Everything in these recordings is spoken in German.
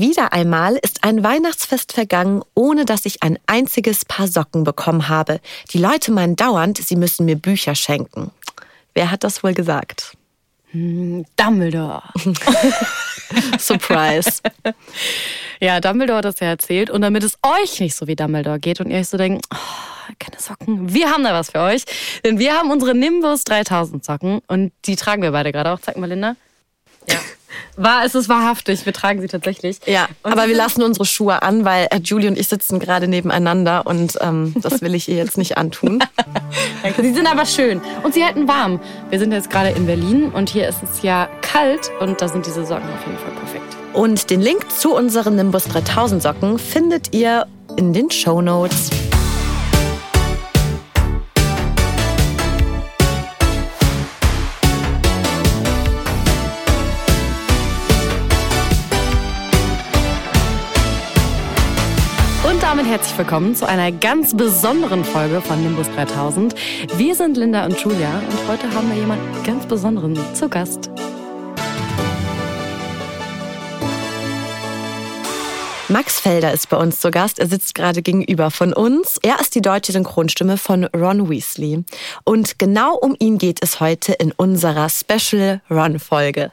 Wieder einmal ist ein Weihnachtsfest vergangen, ohne dass ich ein einziges Paar Socken bekommen habe. Die Leute meinen dauernd, sie müssen mir Bücher schenken. Wer hat das wohl gesagt? Hm, Dumbledore. Surprise. ja, Dumbledore hat das ja erzählt. Und damit es euch nicht so wie Dumbledore geht und ihr euch so denkt, oh, keine Socken, wir haben da was für euch. Denn wir haben unsere Nimbus 3000 Socken und die tragen wir beide gerade auch. Zeig mal, Linda. Ja. War, es ist wahrhaftig, wir tragen sie tatsächlich. Ja, und aber wir lassen unsere Schuhe an, weil äh, Julie und ich sitzen gerade nebeneinander und ähm, das will ich ihr jetzt nicht antun. sie sind aber schön und sie halten warm. Wir sind jetzt gerade in Berlin und hier ist es ja kalt und da sind diese Socken auf jeden Fall perfekt. Und den Link zu unseren Nimbus 3000 Socken findet ihr in den Show Notes. Herzlich willkommen zu einer ganz besonderen Folge von Nimbus 3000. Wir sind Linda und Julia und heute haben wir jemanden ganz Besonderen zu Gast. Max Felder ist bei uns zu Gast. Er sitzt gerade gegenüber von uns. Er ist die deutsche Synchronstimme von Ron Weasley. Und genau um ihn geht es heute in unserer Special Ron-Folge.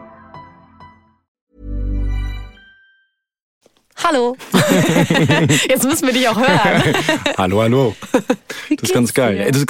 Hallo. Jetzt müssen wir dich auch hören. hallo, hallo. Das ist ganz geil. Das ist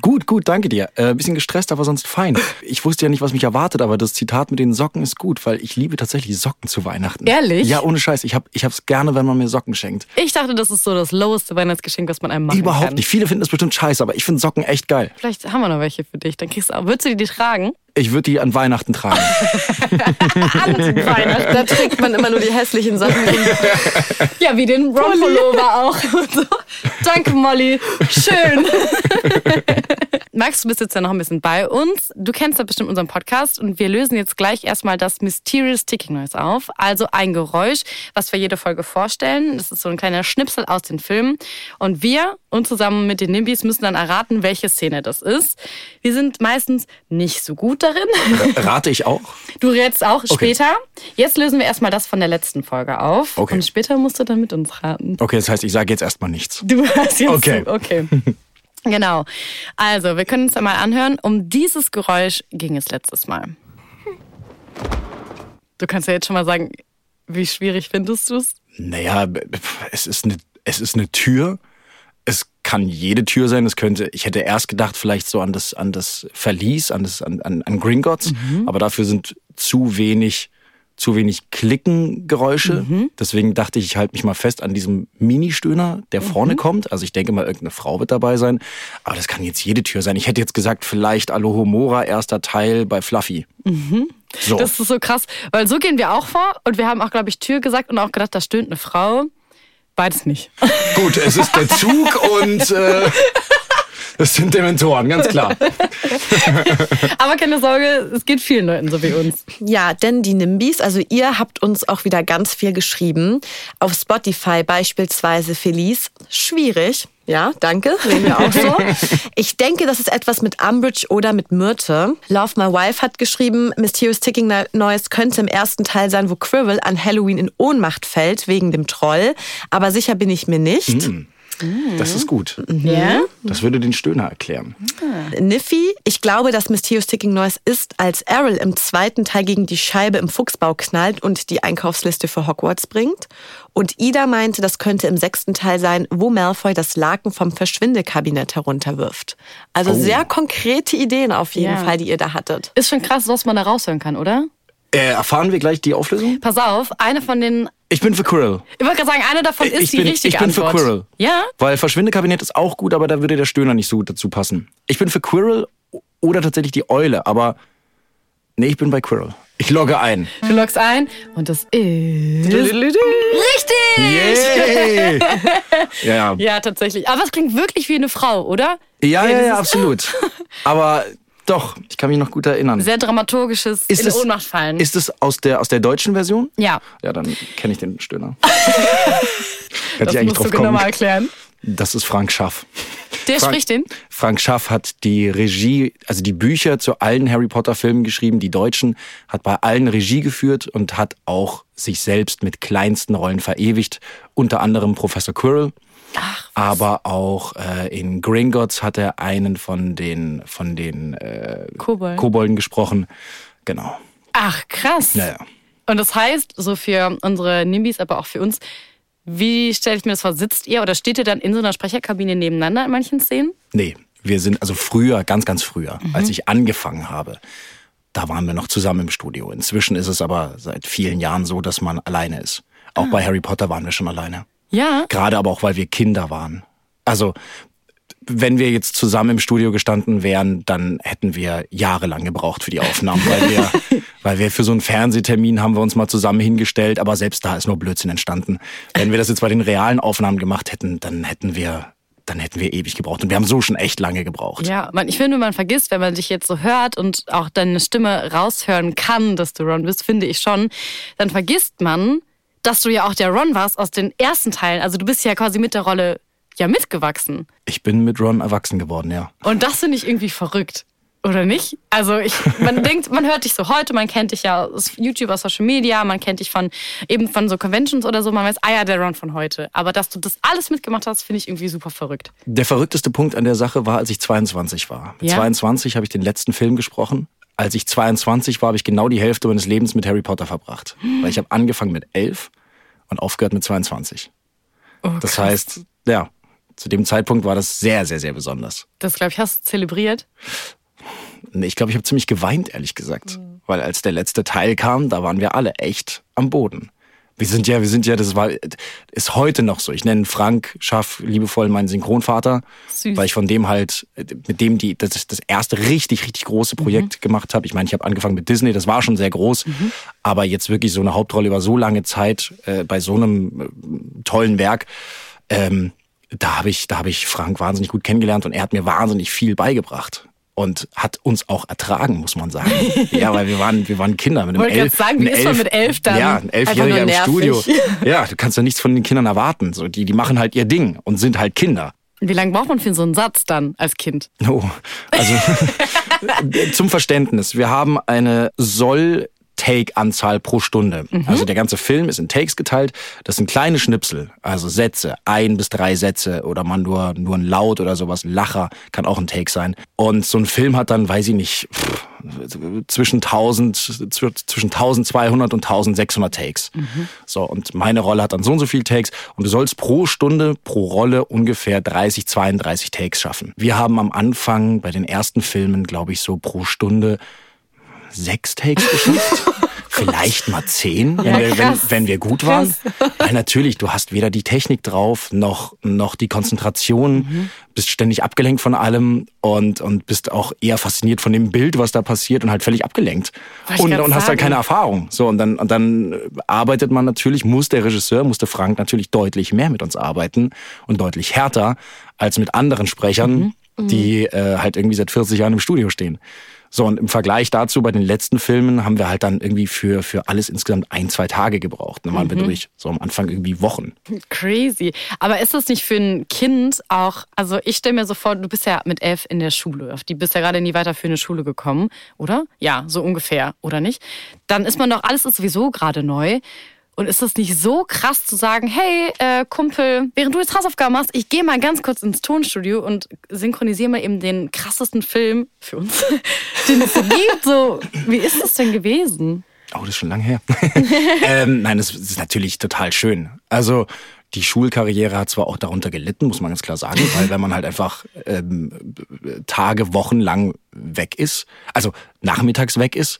gut, gut, danke dir. Äh, bisschen gestresst, aber sonst fein. Ich wusste ja nicht, was mich erwartet, aber das Zitat mit den Socken ist gut, weil ich liebe tatsächlich Socken zu Weihnachten. Ehrlich? Ja, ohne Scheiß. Ich, hab, ich hab's gerne, wenn man mir Socken schenkt. Ich dachte, das ist so das loweste Weihnachtsgeschenk, was man einem machen Überhaupt kann. nicht. Viele finden das bestimmt scheiße, aber ich finde Socken echt geil. Vielleicht haben wir noch welche für dich. Dann kriegst du auch. Würdest du die, die tragen? Ich würde die an Weihnachten tragen. an Weihnachten. Da trägt man immer nur die hässlichen Sachen. ja, wie den Ron-Pullover auch. Danke, Molly. Schön. Max, du bist jetzt ja noch ein bisschen bei uns. Du kennst ja bestimmt unseren Podcast und wir lösen jetzt gleich erstmal das Mysterious Ticking Noise auf. Also ein Geräusch, was wir jede Folge vorstellen. Das ist so ein kleiner Schnipsel aus den Filmen. Und wir und zusammen mit den Nimbys müssen dann erraten, welche Szene das ist. Wir sind meistens nicht so gut darin. Rate ich auch? Du rätst auch okay. später. Jetzt lösen wir erstmal das von der letzten Folge auf. Okay. Und später musst du dann mit uns raten. Okay, das heißt, ich sage jetzt erstmal nichts. Du hast jetzt. Okay. Okay. Genau. Also, wir können uns einmal anhören. Um dieses Geräusch ging es letztes Mal. Du kannst ja jetzt schon mal sagen, wie schwierig findest du es? Naja, es ist eine, es ist eine Tür. Es kann jede Tür sein. Es könnte, ich hätte erst gedacht, vielleicht so an das, an das Verlies, an, das, an, an, an Gringotts. Mhm. Aber dafür sind zu wenig zu wenig Klickengeräusche. Mhm. Deswegen dachte ich, ich halte mich mal fest an diesem Mini-Stöhner, der vorne mhm. kommt. Also ich denke mal, irgendeine Frau wird dabei sein. Aber das kann jetzt jede Tür sein. Ich hätte jetzt gesagt, vielleicht Alohomora, erster Teil bei Fluffy. Mhm. So. Das ist so krass, weil so gehen wir auch vor. Und wir haben auch, glaube ich, Tür gesagt und auch gedacht, da stöhnt eine Frau. Beides nicht. Gut, es ist der Zug und äh, das sind Dementoren, ganz klar. Aber keine Sorge, es geht vielen Leuten so wie uns. Ja, denn die Nimbys, also ihr habt uns auch wieder ganz viel geschrieben. Auf Spotify beispielsweise Felice. Schwierig. Ja, danke. Sehen wir auch so. Ich denke, das ist etwas mit Umbridge oder mit Myrte. Love My Wife hat geschrieben, Mysterious Ticking Noise könnte im ersten Teil sein, wo Quirrell an Halloween in Ohnmacht fällt wegen dem Troll. Aber sicher bin ich mir nicht. Mm. Das ist gut. Ja? Das würde den Stöhner erklären. Niffy, ich glaube, dass Mysterious Ticking Noise ist, als Errol im zweiten Teil gegen die Scheibe im Fuchsbau knallt und die Einkaufsliste für Hogwarts bringt. Und Ida meinte, das könnte im sechsten Teil sein, wo Malfoy das Laken vom Verschwindekabinett herunterwirft. Also Oh. sehr konkrete Ideen auf jeden Ja. Fall, die ihr da hattet. Ist schon krass, was man da raushören kann, oder? Äh, erfahren wir gleich die Auflösung? Pass auf, eine von den. Ich bin für Quirrell. Ich wollte gerade sagen, eine davon ist ich die bin, richtige ich bin für Antwort. Quirrell. Ja? Weil Verschwindekabinett ist auch gut, aber da würde der Stöhner nicht so gut dazu passen. Ich bin für Quirrell oder tatsächlich die Eule, aber nee, ich bin bei Quirrell. Ich logge ein. Du loggst ein und das ist. Richtig! Yay! ja, ja. Ja, tatsächlich. Aber es klingt wirklich wie eine Frau, oder? Ja, ja, ja, absolut. Aber doch, ich kann mich noch gut erinnern. Sehr dramaturgisches in es, Ohnmacht fallen. Ist es aus der, aus der deutschen Version? ja. Ja, dann kenne ich den Stöhner. Hätte Das ich musst du genau kommen. mal erklären. Das ist Frank Schaff. Der Frank, spricht den. Frank Schaff hat die Regie, also die Bücher zu allen Harry Potter Filmen geschrieben, die deutschen, hat bei allen Regie geführt und hat auch sich selbst mit kleinsten Rollen verewigt, unter anderem Professor Quirrell. Aber auch äh, in Gringotts hat er einen von den von den äh, Kobold. Kobolden gesprochen. Genau. Ach, krass. Ja, ja. Und das heißt, so für unsere Nimbys, aber auch für uns, wie stelle ich mir das vor? Sitzt ihr oder steht ihr dann in so einer Sprecherkabine nebeneinander in manchen Szenen? Nee, wir sind also früher, ganz, ganz früher, als ich angefangen habe, da waren wir noch zusammen im Studio. Inzwischen ist es aber seit vielen Jahren so, dass man alleine ist. Auch bei Harry Potter waren wir schon alleine. Ja. Gerade aber auch, weil wir Kinder waren. Also, wenn wir jetzt zusammen im Studio gestanden wären, dann hätten wir jahrelang gebraucht für die Aufnahmen, weil wir, weil wir für so einen Fernsehtermin haben wir uns mal zusammen hingestellt, aber selbst da ist nur Blödsinn entstanden. Wenn wir das jetzt bei den realen Aufnahmen gemacht hätten, dann hätten wir, dann hätten wir ewig gebraucht. Und wir haben so schon echt lange gebraucht. Ja, man, ich finde, man vergisst, wenn man dich jetzt so hört und auch deine Stimme raushören kann, dass du Ron bist, finde ich schon, dann vergisst man, dass du ja auch der Ron warst aus den ersten Teilen. Also du bist ja quasi mit der Rolle ja mitgewachsen. Ich bin mit Ron erwachsen geworden, ja. Und das finde ich irgendwie verrückt. Oder nicht? Also ich, man denkt, man hört dich so heute, man kennt dich ja aus YouTube, aus Social Media, man kennt dich von eben von so Conventions oder so, man weiß, ah ja, der Ron von heute. Aber dass du das alles mitgemacht hast, finde ich irgendwie super verrückt. Der verrückteste Punkt an der Sache war, als ich 22 war. Mit Ja? 22 habe ich den letzten Film gesprochen. Als ich 22 war, habe ich genau die Hälfte meines Lebens mit Harry Potter verbracht. Weil ich habe angefangen mit 11 und aufgehört mit 22. das heißt, ja, zu dem Zeitpunkt war das sehr, sehr, sehr besonders. Das, glaube ich, hast du zelebriert. Nee, Ich glaube, ich habe ziemlich geweint, ehrlich gesagt. Weil als der letzte Teil kam, da waren wir alle echt am Boden. Wir sind ja, wir sind ja, das war, ist heute noch so. Ich nenne Frank Schaff liebevoll meinen Synchronvater, Süß. weil ich von dem halt, mit dem die, das, das erste richtig, richtig große Projekt gemacht habe. Ich meine, ich habe angefangen mit Disney, das war schon sehr groß, aber jetzt wirklich so eine Hauptrolle über so lange Zeit äh, bei so einem äh, tollen Werk, ähm, da habe ich, da habe ich Frank wahnsinnig gut kennengelernt und er hat mir wahnsinnig viel beigebracht. Und hat uns auch ertragen, muss man sagen. ja, weil wir waren, wir waren Kinder mit einem Wollte elf, sagen, wie ist man mit elf dann? Ja, ein Elfjähriger im Studio. Ja, du kannst ja nichts von den Kindern erwarten. So, die, die machen halt ihr Ding und sind halt Kinder. Wie lange braucht man für so einen Satz dann als Kind? Oh, also zum Verständnis. Wir haben eine soll Take-Anzahl pro Stunde. Also der ganze Film ist in Takes geteilt. Das sind kleine Schnipsel, also Sätze, ein bis drei Sätze oder man nur, nur ein Laut oder sowas, ein Lacher kann auch ein Take sein. Und so ein Film hat dann, weiß ich nicht, pff, zwischen 1000, zw- zwischen 1200 und 1600 Takes. So, und meine Rolle hat dann so und so viel Takes und du sollst pro Stunde, pro Rolle ungefähr 30, 32 Takes schaffen. Wir haben am Anfang bei den ersten Filmen, glaube ich, so pro Stunde sechs Takes geschafft. Vielleicht mal zehn, wenn, Ja, wir, wenn, krass. wenn wir gut waren. Weil natürlich, du hast weder die Technik drauf, noch, noch die Konzentration, Mhm. bist ständig abgelenkt von allem und, und bist auch eher fasziniert von dem Bild, was da passiert und halt völlig abgelenkt. Und, und hast sagen. halt keine Erfahrung. So, und dann, und dann arbeitet man natürlich, muss der Regisseur, musste Frank natürlich deutlich mehr mit uns arbeiten und deutlich härter als mit anderen Sprechern, Mhm. die äh, halt irgendwie seit 40 Jahren im Studio stehen. So, und im Vergleich dazu, bei den letzten Filmen haben wir halt dann irgendwie für, für alles insgesamt ein, zwei Tage gebraucht. Dann waren wir durch, so am Anfang irgendwie Wochen. Crazy. Aber ist das nicht für ein Kind auch, also ich stelle mir so vor, du bist ja mit elf in der Schule. Auf die bist ja gerade in die weiterführende Schule gekommen, oder? Ja, so ungefähr, oder nicht? Dann ist man doch, alles ist sowieso gerade neu. Und ist das nicht so krass zu sagen, hey, äh, Kumpel, während du jetzt Hausaufgaben machst, ich gehe mal ganz kurz ins Tonstudio und synchronisiere mal eben den krassesten Film für uns, den es gibt. So, wie ist das denn gewesen? Oh, das ist schon lange her. ähm, nein, das ist natürlich total schön. Also die Schulkarriere hat zwar auch darunter gelitten, muss man ganz klar sagen, weil wenn man halt einfach ähm, Tage, Wochen lang weg ist, also nachmittags weg ist,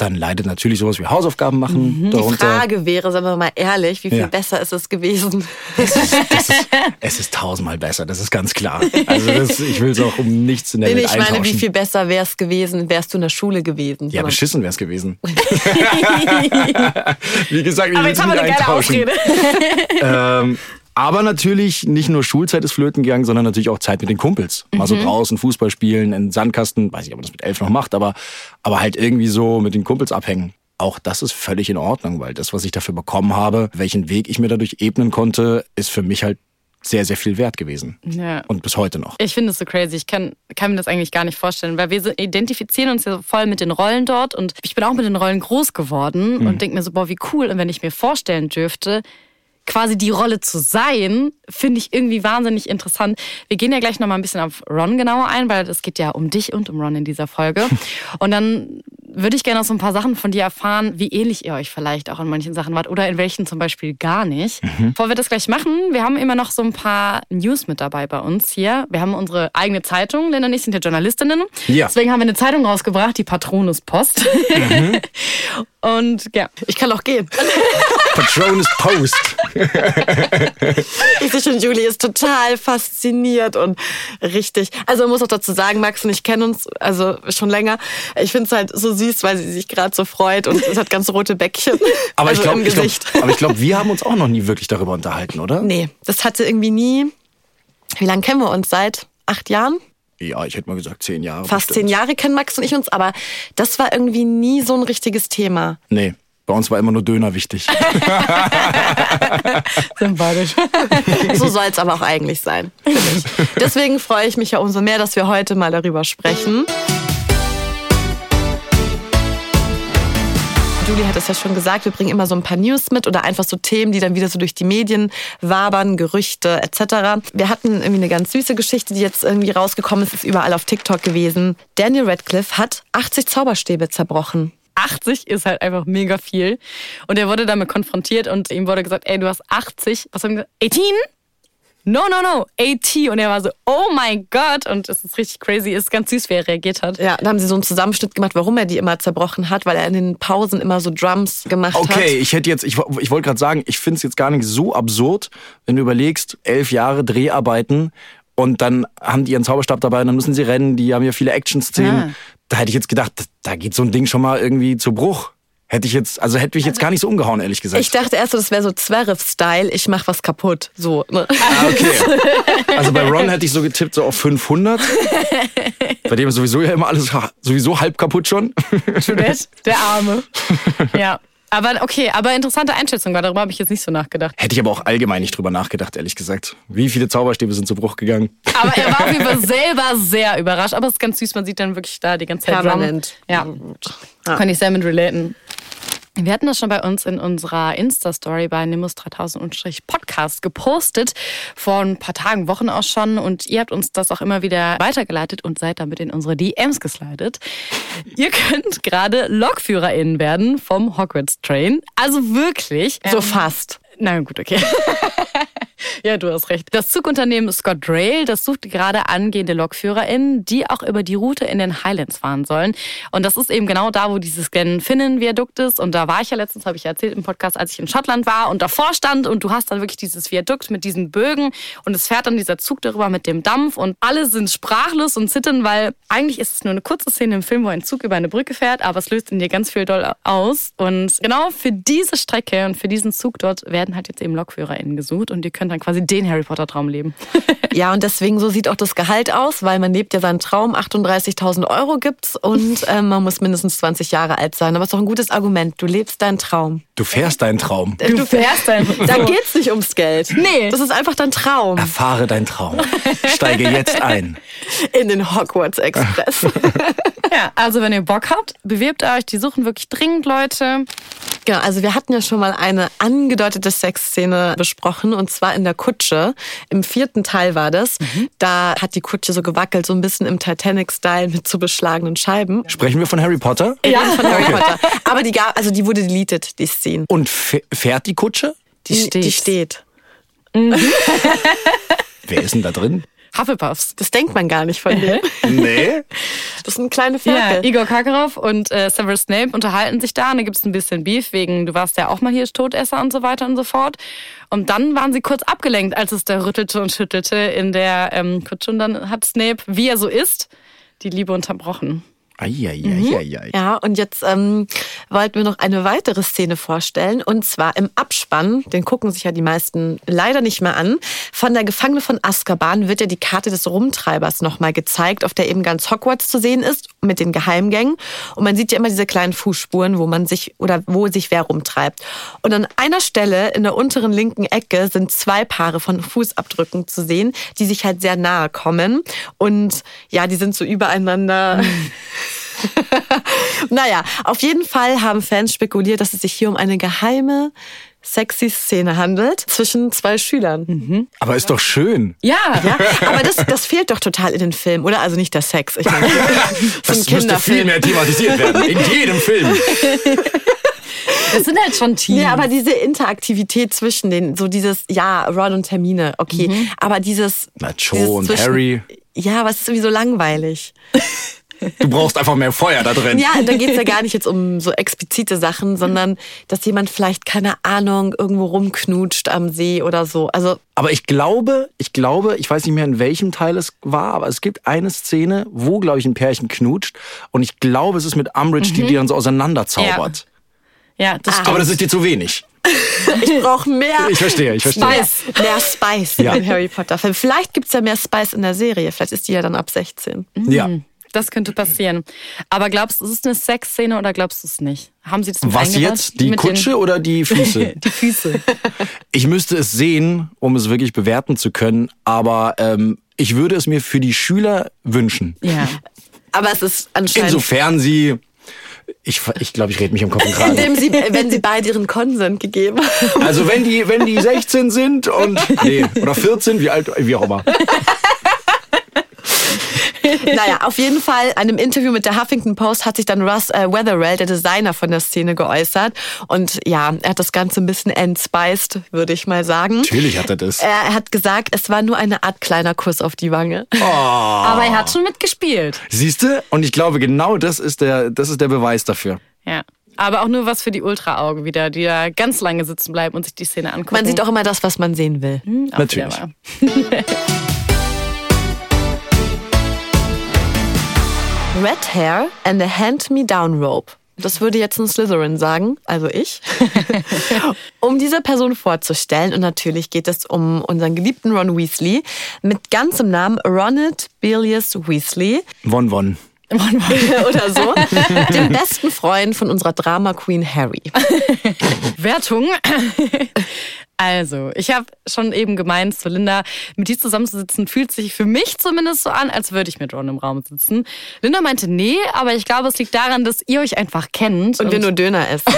dann leidet natürlich sowas wie Hausaufgaben machen Die darunter. Frage wäre, sagen wir mal ehrlich, wie viel Ja. besser ist es gewesen? Das ist, es ist tausendmal besser, das ist ganz klar. Also das, ich will es auch um nichts in der Welt ich meine, wie viel besser wäre es gewesen, wärst du in der Schule gewesen? ja, beschissen wäre es gewesen. Wie gesagt, ich will jetzt es haben wir nicht eintauschen. Ausrede. Ähm, aber natürlich nicht nur Schulzeit ist flöten gegangen, sondern natürlich auch Zeit mit den Kumpels. Mal Mhm. so draußen Fußball spielen, in Sandkasten, weiß ich, ob man das mit elf noch macht, aber, aber halt irgendwie so mit den Kumpels abhängen. Auch das ist völlig in Ordnung, weil das, was ich dafür bekommen habe, welchen Weg ich mir dadurch ebnen konnte, ist für mich halt sehr, sehr viel wert gewesen. Ja. Und bis heute noch. Ich finde es so crazy. Ich kann, kann mir das eigentlich gar nicht vorstellen, weil wir identifizieren uns ja voll mit den Rollen dort und ich bin auch mit den Rollen groß geworden und denke mir so, boah, wie cool. Und wenn ich mir vorstellen dürfte, quasi die Rolle zu sein, finde ich irgendwie wahnsinnig interessant. Wir gehen ja gleich nochmal ein bisschen auf Ron genauer ein, weil es geht ja um dich und um Ron in dieser Folge. Und dann würde ich gerne noch so ein paar Sachen von dir erfahren, wie ähnlich ihr euch vielleicht auch in manchen Sachen wart oder in welchen zum Beispiel gar nicht. Bevor wir das gleich machen, wir haben immer noch so ein paar News mit dabei bei uns hier. Wir haben unsere eigene Zeitung, Lena und ich sind ja Journalistinnen. Ja. Deswegen haben wir eine Zeitung rausgebracht, die Patronus Post. und ja, Ich kann auch gehen. Patronus Post. Ich sehe schon, Julie ist total fasziniert und richtig. Also man muss auch dazu sagen, Max und ich kennen uns also schon länger. Ich finde es halt so süß, weil sie sich gerade so freut und es hat ganz rote Bäckchen. Aber also ich glaube, glaub, aber ich wir haben uns auch noch nie wirklich darüber unterhalten, oder? Nee, das hatte irgendwie nie. Wie lange kennen wir uns? Seit acht Jahren? Ja, ich hätte mal gesagt zehn Jahre. Fast bestimmt. zehn Jahre kennen Max und ich uns, aber das war irgendwie nie so ein richtiges Thema. Nee, bei uns war immer nur Döner wichtig. sympathisch. So soll es aber auch eigentlich sein. Deswegen freue ich mich ja umso mehr, dass wir heute mal darüber sprechen. Julie hat es ja schon gesagt, wir bringen immer so ein paar News mit oder einfach so Themen, die dann wieder so durch die Medien wabern, Gerüchte etc. Wir hatten irgendwie eine ganz süße Geschichte, die jetzt irgendwie rausgekommen ist, ist überall auf TikTok gewesen. Daniel Radcliffe hat 80 Zauberstäbe zerbrochen. 80 ist halt einfach mega viel. Und er wurde damit konfrontiert und ihm wurde gesagt, ey, du hast 80, was haben wir gesagt? 18? No, no, no, 80. Und er war so, oh mein Gott. Und es ist richtig crazy. Es ist ganz süß, wie er reagiert hat. Ja, dann haben sie so einen Zusammenschnitt gemacht, warum er die immer zerbrochen hat, weil er in den Pausen immer so Drums gemacht hat. Okay, ich hätte jetzt, ich, ich wollte gerade sagen, ich finde es jetzt gar nicht so absurd, wenn du überlegst, elf Jahre Dreharbeiten und dann haben die ihren Zauberstab dabei und dann müssen sie rennen, die haben ja viele Action-Szenen. Ja. Da hätte ich jetzt gedacht, da- geht so ein Ding schon mal irgendwie zu Bruch. Hätte ich jetzt, also hätte mich jetzt gar nicht so umgehauen, ehrlich gesagt. Ich dachte erst, so, das wäre so Zverev-Style, ich mach was kaputt. So. Ne? Ah, okay. Also bei Ron hätte ich so getippt, so auf 500. Bei dem ist sowieso ja immer alles sowieso halb kaputt schon. Juliette, der Arme. Ja. Aber okay, aber interessante Einschätzung war, darüber habe ich jetzt nicht so nachgedacht. Hätte ich aber auch allgemein nicht drüber nachgedacht, ehrlich gesagt. Wie viele Zauberstäbe sind zu Bruch gegangen? Aber er war auf jeden Fall selber sehr überrascht. Aber es ist ganz süß, man sieht dann wirklich da die ganze Zeit Permanent. Drum. Ja. Kann ich sehr mit relaten. Wir hatten das schon bei uns in unserer Insta-Story bei Nimbus 3000-Podcast gepostet, vor ein paar Tagen, Wochen auch schon. Und ihr habt uns das auch immer wieder weitergeleitet und seid damit in unsere DMs geslidet. ihr könnt gerade LokführerInnen werden vom Hogwarts Train. Also wirklich. So ähm, fast. Na gut, okay. ja, du hast recht. Das Zugunternehmen Scott Rail, das sucht gerade angehende LokführerInnen, die auch über die Route in den Highlands fahren sollen. Und das ist eben genau da, wo dieses Glenfinnan-Viadukt ist. Und da war ich ja letztens, habe ich ja erzählt im Podcast, als ich in Schottland war und davor stand und du hast dann wirklich dieses Viadukt mit diesen Bögen und es fährt dann dieser Zug darüber mit dem Dampf und alle sind sprachlos und zittern, weil eigentlich ist es nur eine kurze Szene im Film, wo ein Zug über eine Brücke fährt, aber es löst in dir ganz viel doll aus. Und genau für diese Strecke und für diesen Zug dort werden werden halt jetzt eben LokführerInnen gesucht und die können dann quasi den Harry Potter Traum leben. Ja, und deswegen so sieht auch das Gehalt aus, weil man lebt ja seinen Traum, 38.000 Euro gibt's und äh, man muss mindestens 20 Jahre alt sein. Aber es ist doch ein gutes Argument. Du lebst deinen Traum. Du fährst deinen Traum. Du fährst dann. Da geht's nicht ums Geld. Nee. Das ist einfach dein Traum. Erfahre deinen Traum. Steige jetzt ein. In den Hogwarts Express. Ja, also wenn ihr Bock habt, bewirbt euch. Die suchen wirklich dringend Leute. Genau, also wir hatten ja schon mal eine angedeutete Sexszene besprochen und zwar in der Kutsche. Im vierten Teil war das. Da hat die Kutsche so gewackelt, so ein bisschen im Titanic-Style mit zu beschlagenen Scheiben. Sprechen wir von Harry Potter? Ja, von Harry Potter. Aber die gab, also die wurde deleted, die Szene. Und fährt die Kutsche? Die steht. Die steht. Wer ist denn da drin? Hufflepuffs. Das denkt man gar nicht von dir. Nee. Das sind kleine Ja, Ferkel. Igor Karkaroff und äh, Severus Snape unterhalten sich da und da gibt's ein bisschen Beef wegen, du warst ja auch mal hier Todesser und so weiter und so fort. Und dann waren sie kurz abgelenkt, als es da rüttelte und schüttelte in der ähm, Kutsche und dann hat Snape, wie er so ist, die Liebe unterbrochen. Eieieiei. Ja, und jetzt ähm, wollten wir noch eine weitere Szene vorstellen. Und zwar im Abspann, den gucken sich ja die meisten leider nicht mehr an. Von der Gefangene von Azkaban wird ja die Karte des Rumtreibers nochmal gezeigt, auf der eben ganz Hogwarts zu sehen ist, mit den Geheimgängen. Und man sieht ja immer diese kleinen Fußspuren, wo man sich oder wo sich wer rumtreibt. Und an einer Stelle in der unteren linken Ecke sind zwei Paare von Fußabdrücken zu sehen, die sich halt sehr nahe kommen. Und ja, die sind so übereinander. naja, auf jeden Fall haben Fans spekuliert, dass es sich hier um eine geheime, sexy Szene handelt zwischen zwei Schülern. Aber ist doch schön. Ja, Ja, aber das, das fehlt doch total in den Filmen, oder? Also nicht der Sex. Ich meine, das Das müsste viel mehr thematisiert werden. In jedem Film. das sind halt schon Teams. Nee, aber diese Interaktivität zwischen den, so dieses, ja, Ron und Termine, okay. Aber dieses. Na, Joe dieses und zwischen- Harry. Ja, aber es ist irgendwie so langweilig. Du brauchst einfach mehr Feuer da drin. Ja, da geht's ja gar nicht jetzt um so explizite Sachen, sondern dass jemand vielleicht, keine Ahnung, irgendwo rumknutscht am See oder so. Also, Aber ich glaube, ich glaube, ich weiß nicht mehr in welchem Teil es war, aber es gibt eine Szene, wo, glaube ich, ein Pärchen knutscht. Und ich glaube, es ist mit Umbridge, die die dann so auseinanderzaubert. ja, das stimmt. Aber das ist dir zu wenig. ich brauche mehr. Ich verstehe, ich verstehe. Spice. Mehr Spice Ja. in Harry Potter. Film. Vielleicht gibt's ja mehr Spice in der Serie. Vielleicht ist die ja dann ab 16. Ja. Das könnte passieren. Aber glaubst du, es ist eine Sexszene oder glaubst du es nicht? Haben sie das mit Was jetzt? Die Mit Kutsche oder die Füße? Die Füße. Ich müsste es sehen, um es wirklich bewerten zu können, aber ähm, ich würde es mir für die Schüler wünschen. Ja. Aber es ist anscheinend. Insofern sie. Ich, ich glaube, ich rede mich um Kopf und Kragen. Indem sie, wenn sie beide ihren Konsent gegeben haben. Also wenn die, wenn die 16 sind und nee, oder 14, wie alt, wie auch immer. Naja, auf jeden Fall, in einem Interview mit der Huffington Post hat sich dann Russ äh, Weatherall, der Designer von der Szene, geäußert. Und ja, er hat das Ganze ein bisschen entspiced, würde ich mal sagen. Natürlich hat er das. Er hat gesagt, es war nur eine Art kleiner Kuss auf die Wange. Aber er hat schon mitgespielt. Siehst du? Und ich glaube, genau das ist der, das ist der Beweis dafür. Ja. Aber auch nur was für die Ultra-Augen wieder, die da ganz lange sitzen bleiben und sich die Szene angucken. Man sieht auch immer das, was man sehen will. Auch Natürlich. Red Hair and a Hand-Me-Down Rope. Das würde jetzt ein Slytherin sagen, also ich. um diese Person vorzustellen. Und natürlich geht es um unseren geliebten Ron Weasley mit ganzem Namen Ronald Bilius Weasley Won, won. oder so. Dem besten Freund von unserer Drama Queen Harry. Wertung. Also, ich habe schon eben gemeint zu Linda, mit dir zusammenzusitzen fühlt sich für mich zumindest so an, als würde ich mit Ron im Raum sitzen. Linda meinte, nee, aber ich glaube, es liegt daran, dass ihr euch einfach kennt. Und wir nur Döner essen.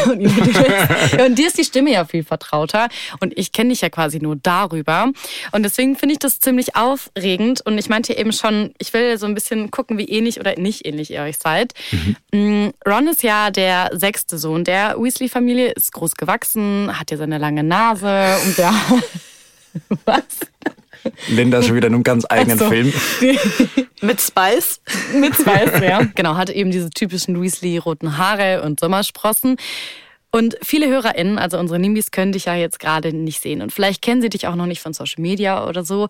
Und dir ist die Stimme ja viel vertrauter und ich kenne dich ja quasi nur darüber. Und deswegen finde ich das ziemlich aufregend. Und ich meinte eben schon, ich will so ein bisschen gucken, wie ähnlich oder nicht ähnlich ihr euch seid. Mm, Ron ist ja der sechste Sohn der Weasley-Familie, ist groß gewachsen, hat ja seine lange Nase und der... Was? Linda ist schon wieder in einem ganz eigenen so. Film. Mit Spice. mit Spice, ja. Genau, hatte eben diese typischen Weasley-roten Haare und Sommersprossen. Und viele HörerInnen, also unsere Nimbis, können dich ja jetzt gerade nicht sehen. Und vielleicht kennen sie dich auch noch nicht von Social Media oder so.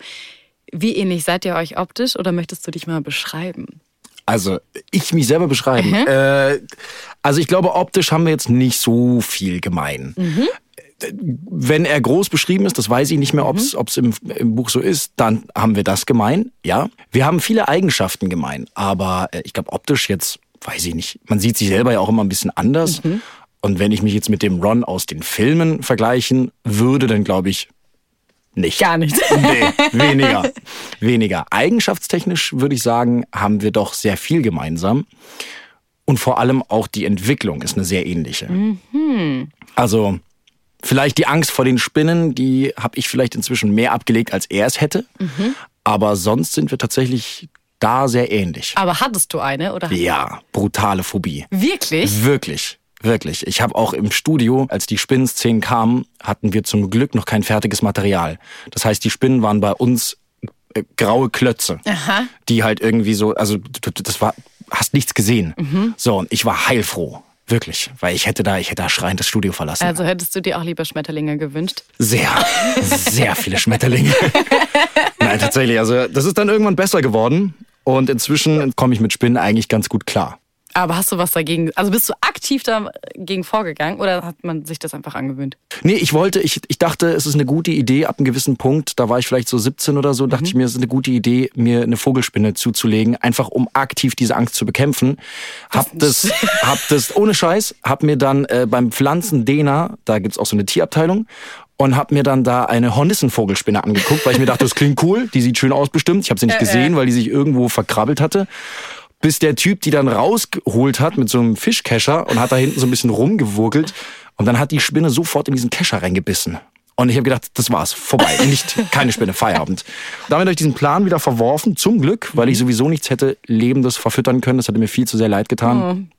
Wie ähnlich seid ihr euch optisch oder möchtest du dich mal beschreiben? Also, ich mich selber beschreiben. Äh, also, ich glaube, optisch haben wir jetzt nicht so viel gemein. Wenn er groß beschrieben ist, das weiß ich nicht mehr, ob es im, im Buch so ist, dann haben wir das gemein, ja. Wir haben viele Eigenschaften gemein, aber äh, ich glaube optisch jetzt, weiß ich nicht, man sieht sich selber ja auch immer ein bisschen anders. Und wenn ich mich jetzt mit dem Ron aus den Filmen vergleichen würde, dann glaube ich nicht. Gar nicht. Nee, weniger. Weniger. Eigenschaftstechnisch würde ich sagen, haben wir doch sehr viel gemeinsam. Und vor allem auch die Entwicklung ist eine sehr ähnliche. Also vielleicht die Angst vor den Spinnen, die habe ich vielleicht inzwischen mehr abgelegt, als er es hätte. Aber sonst sind wir tatsächlich da sehr ähnlich. Aber hattest du eine oder? Ja, brutale Phobie. Wirklich? Wirklich, wirklich. Ich habe auch im Studio, als die Spinnenszenen kamen, hatten wir zum Glück noch kein fertiges Material. Das heißt, die Spinnen waren bei uns äh, graue Klötze, Aha. die halt irgendwie so, also das war, hast nichts gesehen. Mhm. So, und ich war heilfroh. Wirklich, weil ich hätte da, ich hätte da schreiend das Studio verlassen. Also hättest du dir auch lieber Schmetterlinge gewünscht? Sehr, sehr viele Schmetterlinge. Nein, tatsächlich. Also das ist dann irgendwann besser geworden. Und inzwischen komme ich mit Spinnen eigentlich ganz gut klar. Aber hast du was dagegen? Also bist du aktiv dagegen vorgegangen oder hat man sich das einfach angewöhnt? Nee, ich wollte, ich, ich dachte, es ist eine gute Idee, ab einem gewissen Punkt, da war ich vielleicht so 17 oder so, dachte ich mir, es ist eine gute Idee, mir eine Vogelspinne zuzulegen, einfach um aktiv diese Angst zu bekämpfen. Hab das, hab das ohne Scheiß, hab mir dann äh, beim Pflanzen Dena, da gibt's auch so eine Tierabteilung, und hab mir dann da eine Hornissenvogelspinne angeguckt, weil ich mir dachte, das klingt cool, die sieht schön aus bestimmt. Ich habe sie nicht gesehen, weil die sich irgendwo verkrabbelt hatte. Bis der Typ die dann rausgeholt hat mit so einem Fischkescher und hat da hinten so ein bisschen rumgewurkelt. Und dann hat die Spinne sofort in diesen Kescher reingebissen. Und ich habe gedacht, das war's, vorbei. Nicht, keine Spinne, Feierabend. Damit habe ich diesen Plan wieder verworfen, zum Glück, weil ich sowieso nichts hätte Lebendes verfüttern können. Das hätte mir viel zu sehr leid getan.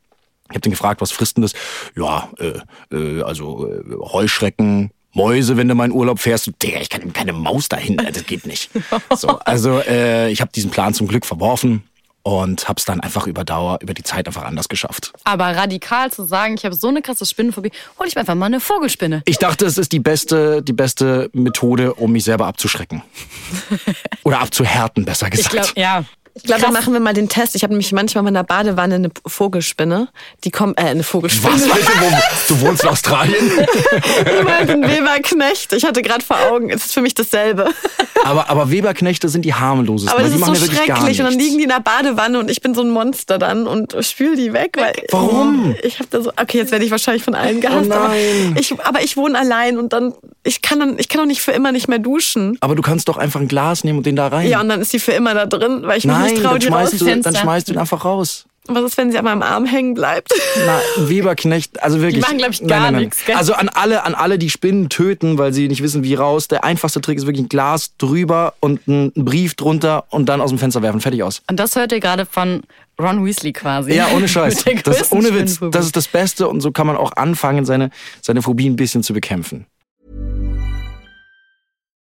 Ich habe den gefragt, was frisst denn das? Ja, äh, äh, also äh, Heuschrecken, Mäuse, wenn du mal in Urlaub fährst. Digga, ich kann keine Maus dahin, das geht nicht. So, also äh, ich habe diesen Plan zum Glück verworfen und habe es dann einfach über Dauer, über die Zeit einfach anders geschafft. Aber radikal zu sagen, ich habe so eine krasse Spinnenphobie, hol ich mir einfach mal eine Vogelspinne. Ich dachte, es ist die beste, die beste Methode, um mich selber abzuschrecken. Oder abzuhärten, besser Ich gesagt. glaube, ja. Ich glaube, dann Krass. machen wir mal den Test. Ich habe nämlich manchmal in der Badewanne eine Vogelspinne. Die kommt, äh, eine Vogelspinne. Was? Du wohnst in Australien? Ich meinte ein Weberknecht. Ich hatte gerade vor Augen, es ist für mich dasselbe. Aber, aber Weberknechte sind die harmlosesten. Aber das die ist so machen ja wirklich gar schrecklich. Und dann liegen die in der Badewanne und ich bin so ein Monster dann und spül die weg. Weil, Warum? Ich habe da so, okay, jetzt werde ich wahrscheinlich von allen gehasst. Oh nein. aber, ich, aber ich wohne allein und dann, ich kann dann, ich kann doch nicht für immer nicht mehr duschen. Aber du kannst doch einfach ein Glas nehmen und den da rein. Ja, und dann ist sie für immer da drin, weil ich mich Nein, nicht traue, dann die schmeißt, du, dann schmeißt du ihn einfach raus. Was ist, wenn sie an meinem Arm hängen bleibt? Na, ein Weberknecht, also wirklich. Die machen, glaub ich, gar nein, nein. nichts, gell? Also an alle, an alle, die Spinnen töten, weil sie nicht wissen, wie raus. Der einfachste Trick ist wirklich ein Glas drüber und ein Brief drunter und dann aus dem Fenster werfen. Fertig aus. Und das hört ihr gerade von Ron Weasley quasi. Ja, ohne Scheiß. Das ohne Witz. Das ist das Beste und so kann man auch anfangen, seine, seine Phobie ein bisschen zu bekämpfen.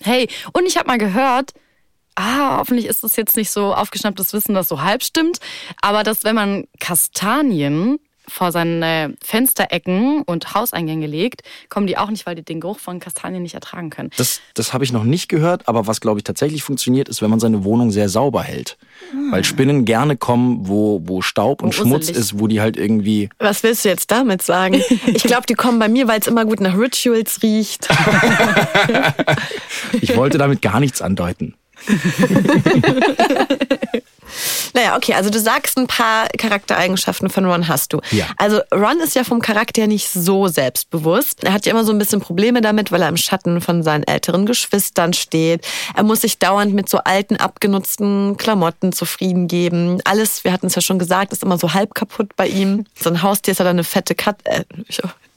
Hey, und ich habe mal gehört, ah, hoffentlich ist das jetzt nicht so aufgeschnapptes Wissen, das so halb stimmt, aber dass wenn man Kastanien vor seine Fensterecken und Hauseingänge legt, kommen die auch nicht, weil die den Geruch von Kastanien nicht ertragen können. Das, das habe ich noch nicht gehört, aber was, glaube ich, tatsächlich funktioniert, ist, wenn man seine Wohnung sehr sauber hält. Weil Spinnen gerne kommen, wo, wo Staub und Wo Schmutz usselig. ist, wo die halt irgendwie. Was willst du jetzt damit sagen? Ich glaube, die kommen bei mir, weil es immer gut nach Rituals riecht. Ich wollte damit gar nichts andeuten. Naja, okay, also du sagst ein paar Charaktereigenschaften von Ron hast du. Ja. Also Ron ist ja vom Charakter nicht so selbstbewusst. Er hat ja immer so ein bisschen Probleme damit, weil er im Schatten von seinen älteren Geschwistern steht. Er muss sich dauernd mit so alten, abgenutzten Klamotten zufrieden geben. Alles, wir hatten es ja schon gesagt, ist immer so halb kaputt bei ihm. So ein Haustier ist ja dann eine fette Katze. Äh,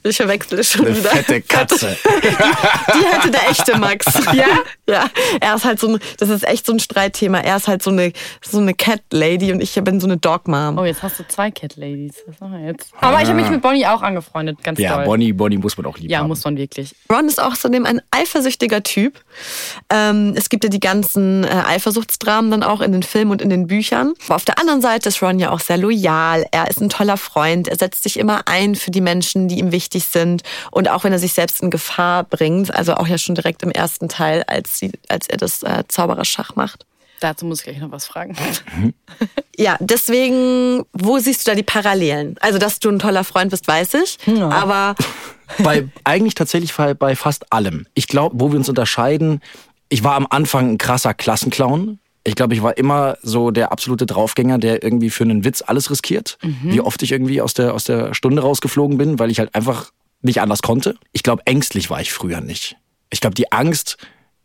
Ich verwechsel schon Eine wieder. fette Katze. Die hatte der echte Max. Ja? Ja. Er ist halt so ein, das ist echt so ein Streitthema. Er ist halt so eine, so eine Cat Lady und ich bin so eine Dog Mom. Oh, jetzt hast du zwei Cat Ladies. Was machen wir jetzt? Aber ich habe mich mit Bonnie auch angefreundet, ganz Ja, doll. Bonnie, Bonnie muss man auch lieb Ja, haben. muss man wirklich. Ron ist außerdem ein eifersüchtiger Typ. Ähm, es gibt ja die ganzen äh, Eifersuchtsdramen dann auch in den Filmen und in den Büchern. Aber auf der anderen Seite ist Ron ja auch sehr loyal. Er ist ein toller Freund. Er setzt sich immer ein für die Menschen, die ihm wichtig sind. Und auch wenn er sich selbst in Gefahr bringt, also auch ja schon direkt im ersten Teil, als, sie, als er das äh, Zaubererschach macht. Dazu muss ich gleich noch was fragen. Ja, deswegen, wo siehst du da die Parallelen? Also, dass du ein toller Freund bist, weiß ich. Aber bei eigentlich tatsächlich bei, bei fast allem. Ich glaube, wo wir uns unterscheiden, ich war am Anfang ein krasser Klassenclown. Ich glaube, ich war immer so der absolute Draufgänger, der irgendwie für einen Witz alles riskiert. Wie oft ich irgendwie aus der, aus der Stunde rausgeflogen bin, weil ich halt einfach nicht anders konnte. Ich glaube, ängstlich war ich früher nicht. Ich glaube, die Angst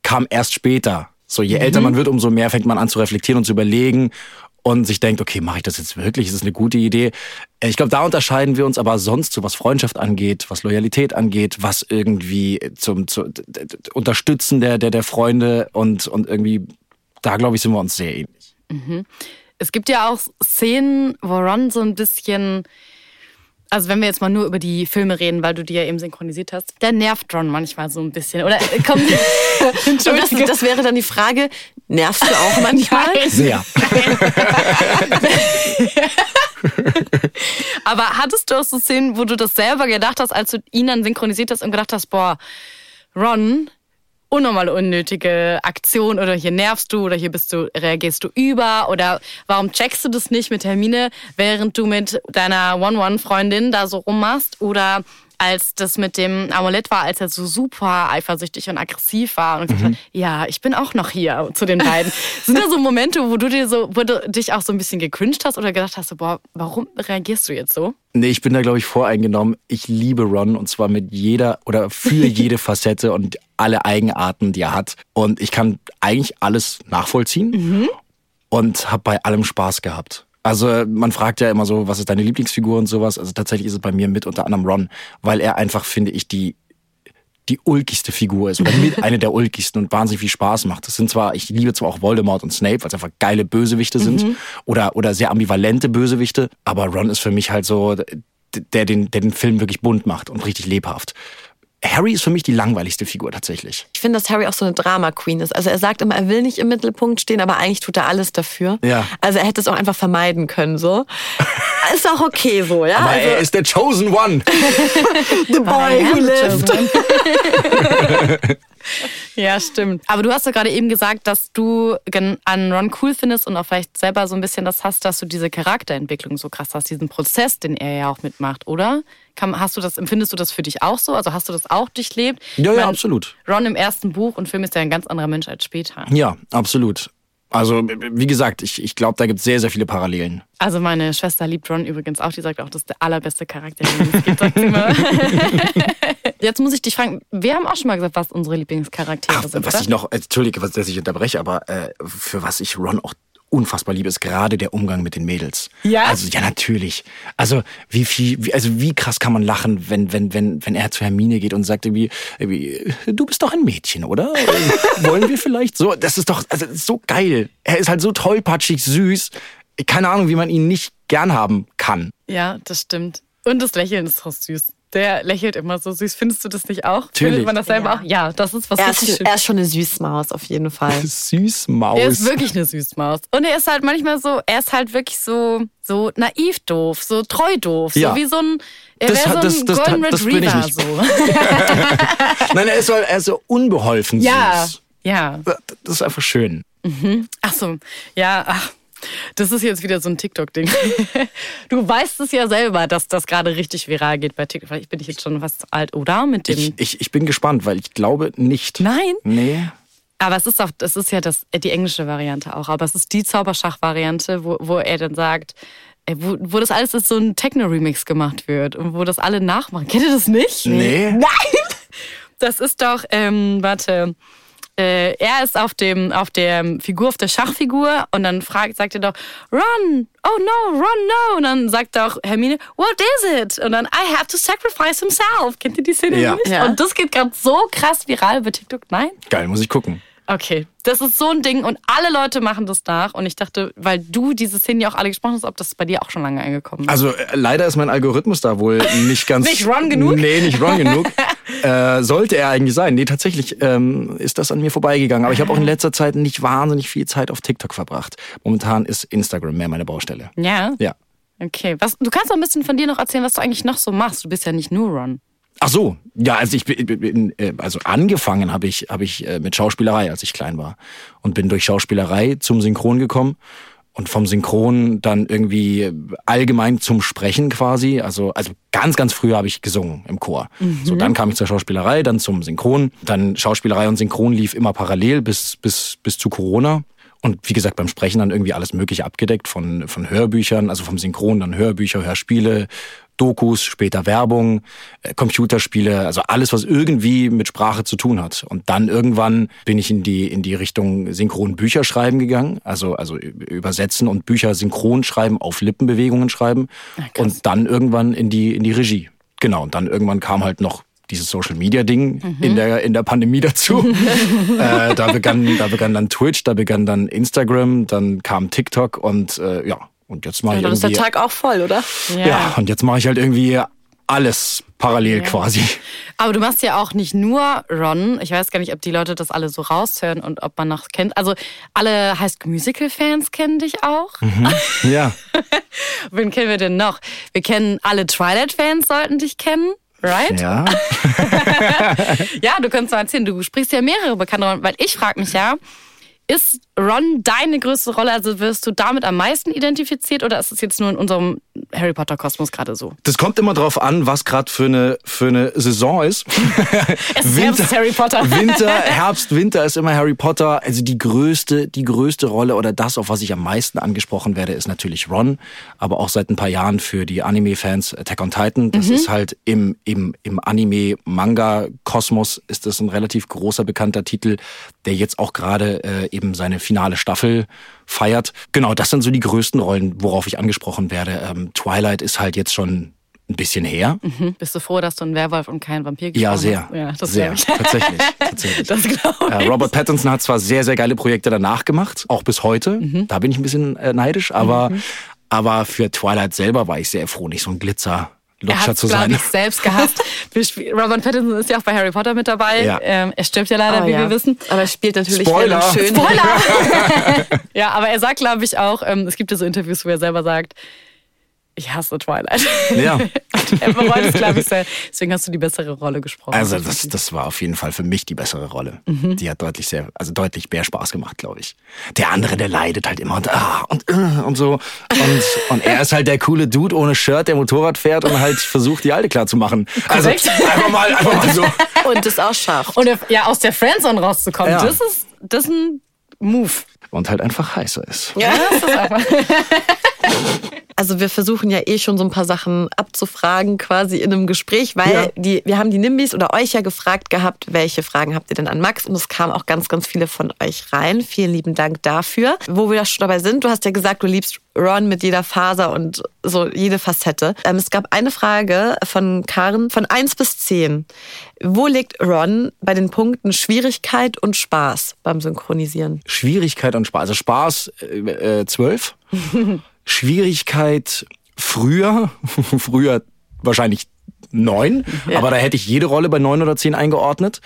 kam erst später. So, je älter man wird, umso mehr fängt man an zu reflektieren und zu überlegen und sich denkt, okay, mache ich das jetzt wirklich? Ist das eine gute Idee? Äh, Ich glaube, da unterscheiden wir uns aber sonst, so was Freundschaft angeht, was Loyalität angeht, was irgendwie zum, zu, d- d- d- Unterstützen der, der, der Freunde und, und irgendwie, da glaube ich, sind wir uns sehr ähnlich. Es gibt ja auch Szenen, wo Ron so ein bisschen, also wenn wir jetzt mal nur über die Filme reden, weil du die ja eben synchronisiert hast, der nervt Ron manchmal so ein bisschen. Oder komm, das, das wäre dann die Frage, nervst du auch manchmal? Sehr. Aber hattest du auch so Szenen, wo du das selber gedacht hast, als du ihn dann synchronisiert hast und gedacht hast, boah, Ron, unnormal unnötige Aktion oder hier nervst du oder hier bist du, reagierst du über oder warum checkst du das nicht mit Hermine, während du mit deiner One-One-Freundin da so rummachst oder als das mit dem Amulett war, als er so super eifersüchtig und aggressiv war und gesagt hat, ja, ich bin auch noch hier zu den beiden. Sind da so Momente, wo du dir so, wo du dich auch so ein bisschen gecringed hast oder gedacht hast, so, boah, warum reagierst du jetzt so? Nee, ich bin da, glaube ich, voreingenommen. Ich liebe Ron und zwar mit jeder oder für jede Facette und alle Eigenarten, die er hat. Und ich kann eigentlich alles nachvollziehen und habe bei allem Spaß gehabt. Also man fragt ja immer so, was ist deine Lieblingsfigur und sowas. Also tatsächlich ist es bei mir mit unter anderem Ron, weil er einfach, finde ich, die die ulkigste Figur ist oder mit eine der ulkigsten und wahnsinnig viel Spaß macht. Das sind zwar, ich liebe zwar auch Voldemort und Snape, weil es einfach geile Bösewichte sind oder, oder sehr ambivalente Bösewichte, aber Ron ist für mich halt so der den, der den Film wirklich bunt macht und richtig lebhaft. Harry ist für mich die langweiligste Figur tatsächlich. Ich finde, dass Harry auch so eine Drama Queen ist. Also er sagt immer, er will nicht im Mittelpunkt stehen, aber eigentlich tut er alles dafür. Ja. Also er hätte es auch einfach vermeiden können, so. Ist auch okay so, ja? Aber also, er ist der Chosen One. the boy who lived. Ja, stimmt. Aber du hast ja gerade eben gesagt, dass du an Ron cool findest und auch vielleicht selber so ein bisschen das hast, dass du diese Charakterentwicklung so krass hast, diesen Prozess, den er ja auch mitmacht, oder? Hast du das, empfindest du das für dich auch so? Also hast du das auch durchlebt? Ja, Ich ja, mein, absolut. Ron im ersten Buch und Film ist ja ein ganz anderer Mensch als später. Ja, absolut. Also, wie gesagt, ich, ich glaube, da gibt es sehr, sehr viele Parallelen. Also meine Schwester liebt Ron übrigens auch. Die sagt auch, das ist der allerbeste Charakter, den es gibt, sagt sie immer. Jetzt muss ich dich fragen, wir haben auch schon mal gesagt, was unsere Lieblingscharaktere Ach, sind, was oder? ich noch, Entschuldige, was- dass ich unterbreche, aber äh, für was ich Ron auch unfassbar liebe, ist gerade der Umgang mit den Mädels. Ja? Also ja, natürlich. Also wie viel, wie, also wie krass kann man lachen, wenn wenn wenn wenn er zu Hermine geht und sagt irgendwie, irgendwie du bist doch ein Mädchen, oder? Äh, Wollen wir vielleicht so? Das ist doch also so geil. Er ist halt so tollpatschig süß. Keine Ahnung, wie man ihn nicht gern haben kann. Ja, das stimmt. Und das Lächeln ist so süß. Der lächelt immer so süß. Findest du das nicht auch? Natürlich. Findet man das selber auch? Ja, das ist was Er richtig ist, schön. er ist schon eine Süßmaus, auf jeden Fall. Süßmaus. Er ist wirklich eine Süßmaus. Und er ist halt manchmal so, er ist halt wirklich so, so naiv doof, so treu doof. Ja. So wie so ein, er Das so ein das- das- Golden das bin ich Retriever. nicht. So. Nein, er ist so, er ist so unbeholfen ja, süß. ja. Das ist einfach schön. Ach so, ja, ach. Das ist jetzt wieder so ein TikTok-Ding. Du weißt es ja selber, dass das gerade richtig viral geht bei TikTok. Vielleicht bin ich jetzt schon fast zu alt, oder? Mit dem. Ich, ich, ich bin gespannt, weil ich glaube nicht. Nein? Nee. Aber es ist auch, es ist ja das, die englische Variante auch. Aber es ist die Zauberschach-Variante, wo, wo er dann sagt, äh, wo, wo das alles als so ein Techno-Remix gemacht wird und wo das alle nachmachen. Kennt ihr das nicht? Nee. Nein! Das ist doch, ähm, warte, äh, er ist auf dem auf der Figur, auf der Schachfigur und dann fragt, sagt er doch, Run, oh no, run no. Und dann sagt auch Hermine, what is it? Und dann, I have to sacrifice himself. Kennt ihr die Szene Ja. nicht? Ja. Und das geht gerade so krass viral bei TikTok. Nein? Geil, muss ich gucken. Okay, das ist so ein Ding und alle Leute machen das nach. Und ich dachte, weil du diese Szene ja auch alle gesprochen hast, ob das bei dir auch schon lange angekommen ist. Also äh, leider ist mein Algorithmus da wohl nicht ganz... Nicht Ron genug? Nee, nicht Ron genug. äh, sollte er eigentlich sein. Nee, tatsächlich ähm, ist das an mir vorbeigegangen. Aber ich habe auch in letzter Zeit nicht wahnsinnig viel Zeit auf TikTok verbracht. Momentan ist Instagram mehr meine Baustelle. Ja? Ja. Okay. Was, du kannst auch ein bisschen von dir noch erzählen, was du eigentlich noch so machst. Du bist ja nicht nur Ron. Ach so, ja, also ich bin, äh, also angefangen habe ich habe ich äh, mit Schauspielerei, als ich klein war. Und bin durch Schauspielerei zum Synchron gekommen und vom Synchron dann irgendwie allgemein zum Sprechen quasi, also also ganz ganz früh habe ich gesungen im Chor. So dann kam ich zur Schauspielerei, dann zum Synchron, dann Schauspielerei und Synchron lief immer parallel bis bis bis zu Corona. Und wie gesagt, beim Sprechen dann irgendwie alles Mögliche abgedeckt, von, von Hörbüchern, also vom Synchron dann Hörbücher, Hörspiele, Dokus, später Werbung, äh, Computerspiele, also alles, was irgendwie mit Sprache zu tun hat. Und dann irgendwann bin ich in die, in die Richtung synchron Bücher schreiben gegangen, also, also übersetzen und Bücher synchron schreiben, auf Lippenbewegungen schreiben. und dann irgendwann in die, in die Regie. Genau. Und dann irgendwann kam halt noch dieses Social Media Ding in der in der Pandemie dazu. äh, da begann da begann dann Twitch, da begann dann Instagram, dann kam TikTok und äh, ja und jetzt mache Ja, ich dann ist der irgendwie Tag auch voll, oder? ja. und jetzt mache ich halt irgendwie alles parallel quasi. Aber du machst ja auch nicht nur Ron. Ich weiß gar nicht, ob die Leute das alle so raushören und ob man noch kennt. Also alle High School Musical Fans kennen dich auch. Ja. Wen kennen wir denn noch? Wir kennen alle Twilight Fans sollten dich kennen. Right? Ja. Ja, du kannst mal erzählen, du sprichst ja mehrere bekannte weil ich frage mich ja, ist Ron deine größte Rolle? Also wirst du damit am meisten identifiziert oder ist es jetzt nur in unserem Harry Potter Kosmos gerade so? Das kommt immer drauf an, was gerade für eine für eine Saison ist. Es ist Herbst Harry Potter. Winter, Herbst, Winter ist immer Harry Potter. Also die größte, die größte Rolle oder das, auf was ich am meisten angesprochen werde, ist natürlich Ron. Aber auch seit ein paar Jahren für die Anime-Fans Attack on Titan. Das ist halt im, im, im Anime-Manga-Kosmos ist das ein relativ großer, bekannter Titel, der jetzt auch gerade äh, eben seine finale Staffel feiert. Genau, das sind so die größten Rollen, worauf ich angesprochen werde. Ähm, Twilight ist halt jetzt schon ein bisschen her. Hm? Bist du froh, dass du ein Werwolf und kein Vampir gesprochen Ja, sehr. hast? Ja, das sehr. ich. Tatsächlich. tatsächlich. Das glaube Äh, ich. Robert Pattinson hat zwar sehr, sehr geile Projekte danach gemacht, auch bis heute. Mhm. Da bin ich ein bisschen äh, neidisch, aber, aber für Twilight selber war ich sehr froh, nicht so ein Glitzer. Er Lutscher hat zu glaube sein. ich, selbst gehasst. Robert Pattinson ist ja auch bei Harry Potter mit dabei. Ja. Ähm, er stirbt ja leider, Oh, wie ja. wir wissen. Aber er spielt natürlich Spoiler. Schön. Ja, aber er sagt, glaube ich, auch, ähm, es gibt ja so Interviews, wo er selber sagt, ich hasse Twilight. Ja. er bereut es, glaube ich, sehr. Deswegen hast du die bessere Rolle gesprochen. Also das, das war auf jeden Fall für mich die bessere Rolle. Mhm. Die hat deutlich sehr, also deutlich mehr Spaß gemacht, glaube ich. Der andere, der leidet halt immer und ah, und, äh, und so. Und, und er ist halt der coole Dude ohne Shirt, der Motorrad fährt und halt versucht, die Alte klar zu machen. Also Korrekt. einfach mal, einfach mal so. Und es auch schafft. Und ja, aus der Friendzone rauszukommen, Ja. das ist das ist ein Move. Und halt einfach heißer ist. Ja. Also wir versuchen ja eh schon so ein paar Sachen abzufragen quasi in einem Gespräch, weil Ja. die, wir haben die Nimbys oder euch ja gefragt gehabt, welche Fragen habt ihr denn an Max? Und es kamen auch ganz, ganz viele von euch rein. Vielen lieben Dank dafür. Wo wir schon dabei sind, du hast ja gesagt, du liebst Ron mit jeder Faser und so jede Facette. Ähm, es gab eine Frage von Karen von 1 bis 10. Wo liegt Ron bei den Punkten Schwierigkeit und Spaß beim Synchronisieren? Schwierigkeit und Spaß. Also Spaß äh, äh, 12. Schwierigkeit früher, früher wahrscheinlich neun, aber da hätte ich jede Rolle bei neun oder zehn eingeordnet.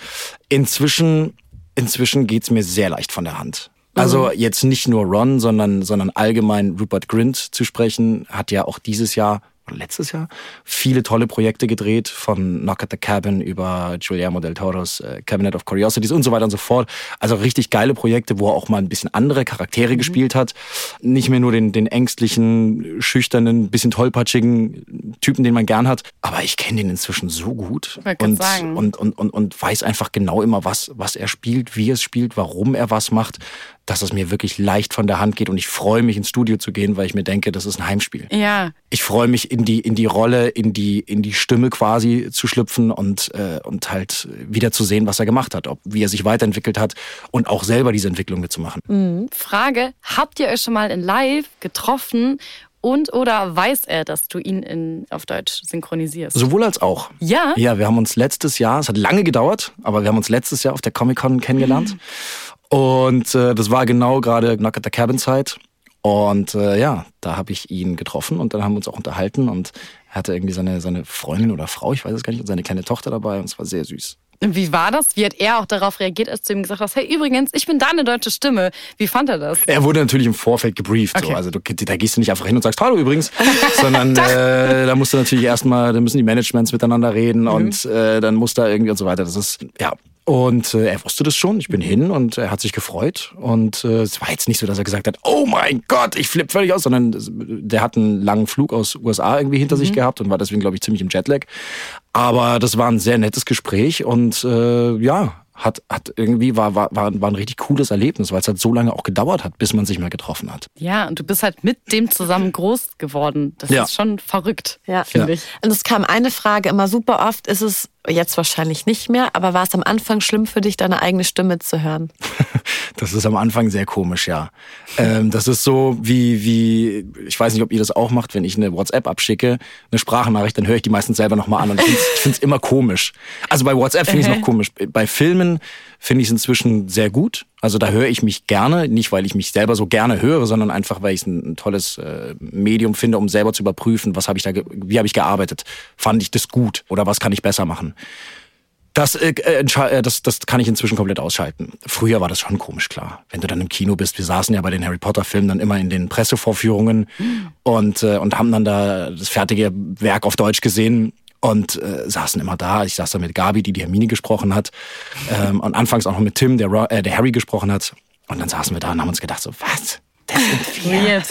Inzwischen, inzwischen geht's mir sehr leicht von der Hand. Also jetzt nicht nur Ron, sondern, sondern allgemein Rupert Grint zu sprechen, hat ja auch dieses Jahr letztes Jahr viele tolle Projekte gedreht, von Knock at the Cabin über Guillermo del Toros äh, Cabinet of Curiosities und so weiter und so fort. Also richtig geile Projekte, wo er auch mal ein bisschen andere Charaktere gespielt hat. Nicht mehr nur den, den ängstlichen, schüchternen, bisschen tollpatschigen Typen, den man gern hat. Aber ich kenne den inzwischen so gut und, und, und, und, und weiß einfach genau immer, was, was er spielt, wie er es spielt, warum er was macht, dass es mir wirklich leicht von der Hand geht. Und ich freue mich, ins Studio zu gehen, weil ich mir denke, das ist ein Heimspiel. Ja. Ich freue mich, in die in die Rolle, in die in die Stimme quasi zu schlüpfen und äh, und halt wieder zu sehen, was er gemacht hat, ob wie er sich weiterentwickelt hat und auch selber diese Entwicklung mitzumachen. Mhm. Frage: Habt ihr euch schon mal in Live getroffen und oder weiß er, dass du ihn in, auf Deutsch synchronisierst? Sowohl als auch. Ja? Ja, wir haben uns letztes Jahr, es hat lange gedauert, aber wir haben uns letztes Jahr auf der Comic-Con kennengelernt. Mhm. Und äh, das war genau gerade Knock at the Cabin Zeit. Und äh, ja, da habe ich ihn getroffen und dann haben wir uns auch unterhalten und er hatte irgendwie seine, seine Freundin oder Frau, ich weiß es gar nicht, und seine kleine Tochter dabei und es war sehr süß. Und wie war das? Wie hat er auch darauf reagiert, als du ihm gesagt hast, hey, übrigens, ich bin deine deutsche Stimme. Wie fand er das? Er wurde natürlich im Vorfeld gebrieft. Okay. So. Also du, da gehst du nicht einfach hin und sagst Hallo übrigens, sondern äh, da musst du natürlich erstmal, da müssen die Managements miteinander reden mhm. und äh, dann muss da irgendwie und so weiter. Das ist, ja, und äh, er wusste das schon. Ich bin hin und er hat sich gefreut. Und äh, es war jetzt nicht so, dass er gesagt hat, oh mein Gott, ich flippe völlig aus, sondern der hat einen langen Flug aus USA irgendwie hinter mhm. sich gehabt und war deswegen, glaube ich, ziemlich im Jetlag. Aber das war ein sehr nettes Gespräch und äh, ja, hat, hat irgendwie war, war, war, war ein richtig cooles Erlebnis, weil es halt so lange auch gedauert hat, bis man sich mal getroffen hat. Ja, und du bist halt mit dem zusammen groß geworden. Das ja. ist schon verrückt, ja. finde ja. ich. Und es kam eine Frage immer super oft, ist es jetzt wahrscheinlich nicht mehr, aber war es am Anfang schlimm für dich, deine eigene Stimme zu hören? das ist am Anfang sehr komisch, ja. ähm, das ist so wie, wie, ich weiß nicht, ob ihr das auch macht, wenn ich eine WhatsApp abschicke, eine Sprachnachricht, dann höre ich die meistens selber nochmal an und ich finde es immer komisch. Also bei WhatsApp finde ich es noch komisch. Bei Filmen finde ich es inzwischen sehr gut. Also da höre ich mich gerne, nicht weil ich mich selber so gerne höre, sondern einfach, weil ich es ein, ein, tolles äh, Medium finde, um selber zu überprüfen, was habe ich da, wie habe ich gearbeitet, fand ich das gut oder was kann ich besser machen. Das, äh, äh, äh, das, das kann ich inzwischen komplett ausschalten. Früher war das schon komisch, klar. Wenn du dann im Kino bist, wir saßen ja bei den Harry Potter-Filmen dann immer in den Pressevorführungen mhm. und, äh, und haben dann da das fertige Werk auf Deutsch gesehen und äh, saßen immer da. Ich saß da mit Gabi, die die Hermine gesprochen hat und anfangs auch noch mit Tim, der, äh, der Harry gesprochen hat. Und dann saßen wir da und haben uns gedacht so, was? Das sind wir.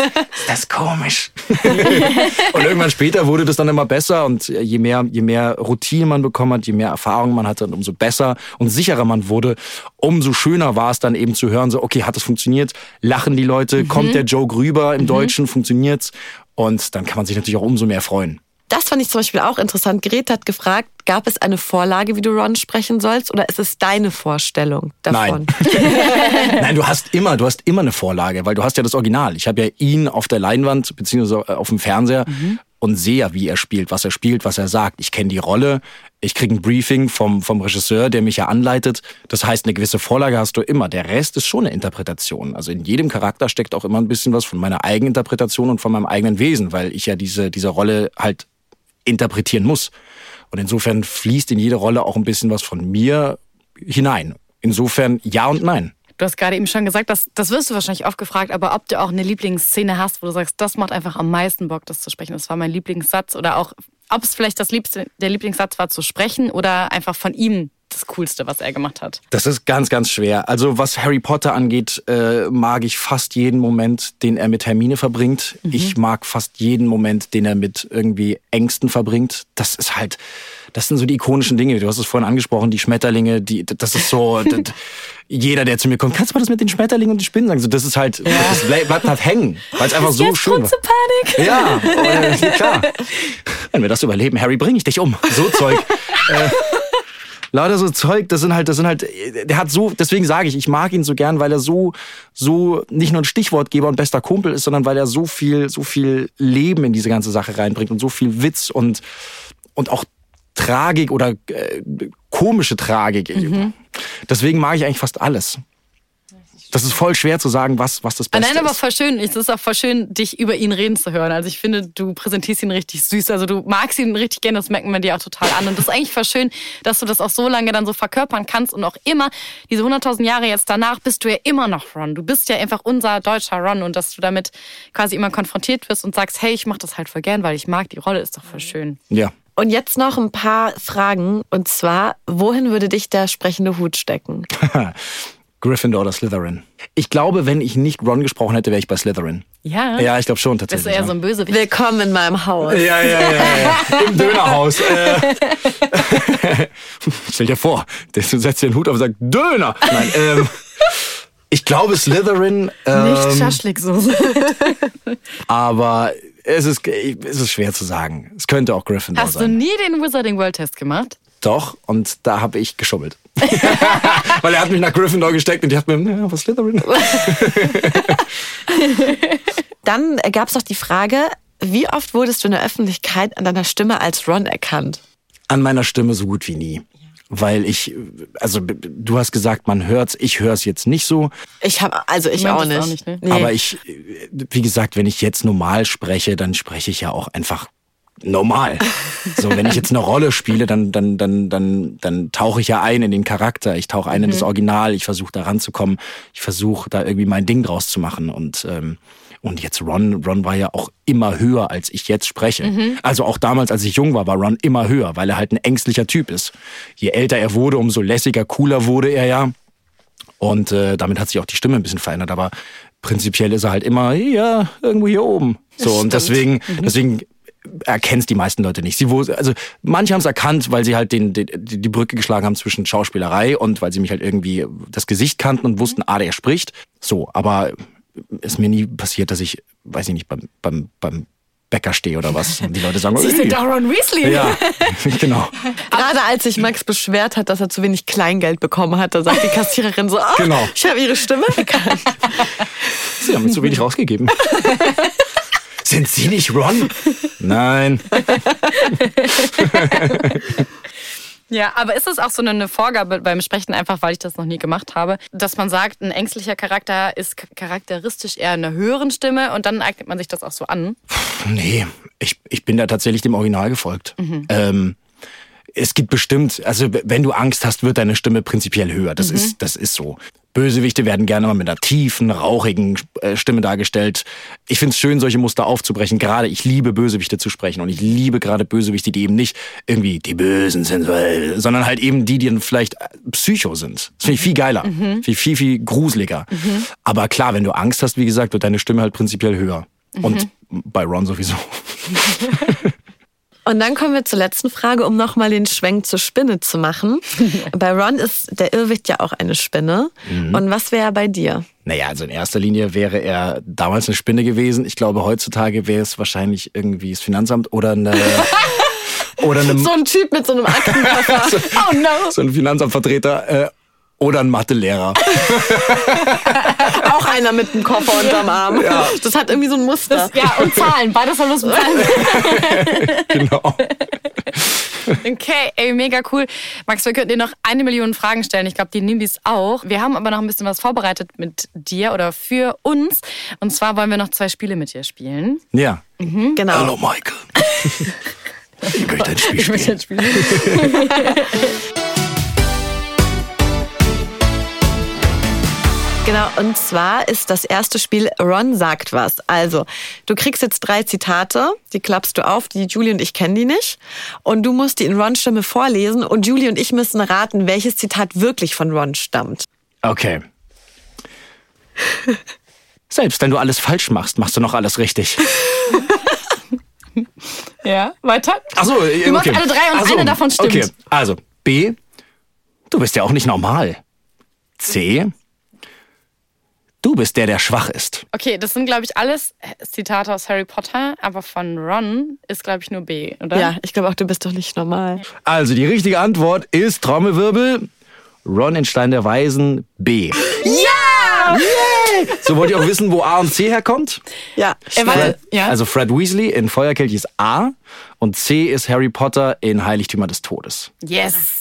Das ist komisch. und irgendwann später wurde das dann immer besser und je mehr, je mehr Routine man bekommen hat, je mehr Erfahrung man hatte und umso besser und sicherer man wurde, umso schöner war es dann eben zu hören, so, okay, hat das funktioniert? Lachen die Leute? Mhm. Kommt der Joke rüber im mhm. Deutschen? Funktioniert's? Und dann kann man sich natürlich auch umso mehr freuen. Das fand ich zum Beispiel auch interessant. Gret hat gefragt, gab es eine Vorlage, wie du Ron sprechen sollst, oder ist es deine Vorstellung davon? Nein. Nein, du hast immer, du hast immer eine Vorlage, weil du hast ja das Original. Ich habe ja ihn auf der Leinwand beziehungsweise äh, auf dem Fernseher mhm. und sehe ja, wie er spielt, was er spielt, was er sagt. Ich kenne die Rolle, ich kriege ein Briefing vom, vom Regisseur, der mich ja anleitet. Das heißt, eine gewisse Vorlage hast du immer. Der Rest ist schon eine Interpretation. Also in jedem Charakter steckt auch immer ein bisschen was von meiner eigenen Interpretation und von meinem eigenen Wesen, weil ich ja diese, diese Rolle halt interpretieren muss. Und insofern fließt in jede Rolle auch ein bisschen was von mir hinein. Insofern ja und nein. Du hast gerade eben schon gesagt, das, das wirst du wahrscheinlich oft gefragt, aber ob du auch eine Lieblingsszene hast, wo du sagst, das macht einfach am meisten Bock, das zu sprechen. Das war mein Lieblingssatz. Oder auch, ob es vielleicht das Liebste, der Lieblingssatz war, zu sprechen oder einfach von ihm das Coolste, was er gemacht hat? Das ist ganz, ganz schwer. Also was Harry Potter angeht, äh, mag ich fast jeden Moment, den er mit Hermine verbringt. Mhm. Ich mag fast jeden Moment, den er mit irgendwie Ängsten verbringt. Das ist halt, das sind so die ikonischen Dinge. Du hast es vorhin angesprochen, die Schmetterlinge, die, das ist so, das, jeder, der zu mir kommt, kannst du mal das mit den Schmetterlingen und den Spinnen sagen? So, das ist halt, ja. das bleibt halt hängen, weil es einfach so schön ist. Panik. Ja, äh, klar. Wenn wir das überleben, Harry, bring ich dich um. So Zeug. äh, lauter so Zeug, das sind halt, das sind halt, der hat so, deswegen sage ich, ich mag ihn so gern, weil er so, so nicht nur ein Stichwortgeber und bester Kumpel ist, sondern weil er so viel, so viel Leben in diese ganze Sache reinbringt und so viel Witz und, und auch Tragik oder äh, komische Tragik. Mhm. Deswegen mag ich eigentlich fast alles. Das ist voll schwer zu sagen, was, was das Beste Nein, aber voll schön. Es ist auch voll schön, dich über ihn reden zu hören. Also ich finde, du präsentierst ihn richtig süß. Also du magst ihn richtig gerne, das merken wir dir auch total an. Und das ist eigentlich voll schön, dass du das auch so lange dann so verkörpern kannst und auch immer, diese 100.000 Jahre jetzt danach, bist du ja immer noch Ron. Du bist ja einfach unser deutscher Ron und dass du damit quasi immer konfrontiert wirst und sagst, hey, ich mach das halt voll gern, weil ich mag die Rolle, ist doch voll schön. Ja. Und jetzt noch ein paar Fragen. Und zwar, wohin würde dich der sprechende Hut stecken? Gryffindor oder Slytherin. Ich glaube, wenn ich nicht Ron gesprochen hätte, wäre ich bei Slytherin. Ja. Ja, ich glaube schon tatsächlich. Bist du eher so ein böse. Willkommen in meinem Haus. Ja, ja, ja, ja. Im Dönerhaus. Äh. Stell dir vor, du setzt dir den Hut auf und sagst, Döner. Nein, ähm, ich glaube Slytherin. Ähm, nicht Schaschliksoße. aber es ist, es ist schwer zu sagen. Es könnte auch Gryffindor Hast du sein. nie den Wizarding World Test gemacht? Doch, und da habe ich geschummelt. Weil er hat mich nach Gryffindor gesteckt und ich dachte mir, ja, was Slytherin? Dann gab es noch die Frage, wie oft wurdest du in der Öffentlichkeit an deiner Stimme als Ron erkannt? An meiner Stimme so gut wie nie. Weil ich, also du hast gesagt, man hört's, ich hör's jetzt nicht so. Ich habe, also ich auch es nicht. auch nicht, ne? Nee. Aber ich, wie gesagt, wenn ich jetzt normal spreche, dann spreche ich ja auch einfach normal. So, wenn ich jetzt eine Rolle spiele, dann, dann, dann, dann, dann tauche ich ja ein in den Charakter. Ich tauche ein in das Original. Ich versuche da ranzukommen. Ich versuche da irgendwie mein Ding draus zu machen. Und, ähm, und jetzt Ron, Ron war ja auch immer höher, als ich jetzt spreche. Also auch damals, als ich jung war, war Ron immer höher, weil er halt ein ängstlicher Typ ist. Je älter er wurde, umso lässiger, cooler wurde er ja. Und äh, damit hat sich auch die Stimme ein bisschen verändert. Aber prinzipiell ist er halt immer, ja, irgendwo hier oben. So, und deswegen, deswegen erkennen es die meisten Leute nicht. Sie, wo, also manche haben es erkannt, weil sie halt den, den, die Brücke geschlagen haben zwischen Schauspielerei und weil sie mich halt irgendwie das Gesicht kannten und wussten, ah, der spricht. So, aber ist mir nie passiert, dass ich, weiß ich nicht, beim, beim, beim Bäcker stehe oder was. Und die Leute sagen, Sie "Ui." sind doch Ron Weasley. ja, genau. Gerade als sich Max beschwert hat, dass er zu wenig Kleingeld bekommen hat, da sagt die Kassiererin so, ah, Genau. ich habe ihre Stimme erkannt. Sie haben zu wenig rausgegeben. Sind Sie nicht Ron? Nein. Ja, aber ist es auch so eine Vorgabe beim Sprechen, einfach weil ich das noch nie gemacht habe, dass man sagt, ein ängstlicher Charakter ist charakteristisch eher in einer höheren Stimme und dann eignet man sich das auch so an? Nee, ich, ich bin da tatsächlich dem Original gefolgt. Ähm, es gibt bestimmt, also wenn du Angst hast, wird deine Stimme prinzipiell höher. Das ist, das ist so. Bösewichte werden gerne mal mit einer tiefen, rauchigen äh, Stimme dargestellt. Ich finde es schön, solche Muster aufzubrechen. Gerade ich liebe Bösewichte zu sprechen und ich liebe gerade Bösewichte, die eben nicht irgendwie die Bösen sind, sondern halt eben die, die dann vielleicht äh, Psycho sind. Das finde ich viel geiler, finde ich viel, viel gruseliger. Aber klar, wenn du Angst hast, wie gesagt, wird deine Stimme halt prinzipiell höher. Und bei Ron sowieso. Und dann kommen wir zur letzten Frage, um nochmal den Schwenk zur Spinne zu machen. bei Ron ist der Irrwicht ja auch eine Spinne. Und was wäre bei dir? Naja, also in erster Linie wäre er damals eine Spinne gewesen. Ich glaube, heutzutage wäre es wahrscheinlich irgendwie das Finanzamt oder eine. oder eine, So ein Typ mit so einem Aktenkoffer. Oh no! so ein Finanzamtvertreter. Oder ein Mathelehrer. auch einer mit einem Koffer unterm Arm. Das hat irgendwie so ein Muster. Ja, und Zahlen. Beides hat was mit Zahlen. genau. Okay, ey, mega cool. Max, wir könnten dir noch eine Million Fragen stellen. Ich glaube, die Nimbis auch. Wir haben aber noch ein bisschen was vorbereitet mit dir oder für uns. Und zwar wollen wir noch zwei Spiele mit dir spielen. Ja. Genau. Hallo, Michael. ich möchte ein Spiel spielen. Genau, und zwar ist das erste Spiel Ron sagt was. Also, du kriegst jetzt drei Zitate, die klappst du auf, die Julie und ich kennen die nicht. Und du musst die in Rons Stimme vorlesen und Julie und ich müssen raten, welches Zitat wirklich von Ron stammt. Okay. Selbst wenn du alles falsch machst, machst du noch alles richtig. Ja, weiter. Achso, Du machst alle drei und eine davon stimmt. Okay, also B, du bist ja auch nicht normal. C, du bist der, der schwach ist. Okay, das sind, glaube ich, alles Zitate aus Harry Potter, aber von Ron ist, glaube ich, nur B, oder? Ja, ich glaube auch, du bist doch nicht normal. Also die richtige Antwort ist Trommelwirbel. Ron in Stein der Weisen B. Ja! So wollt ihr auch wissen, wo A und C herkommt? Ja, war, Fred, ja. Also Fred Weasley in Feuerkelch ist A und C ist Harry Potter in Heiligtümer des Todes. yes.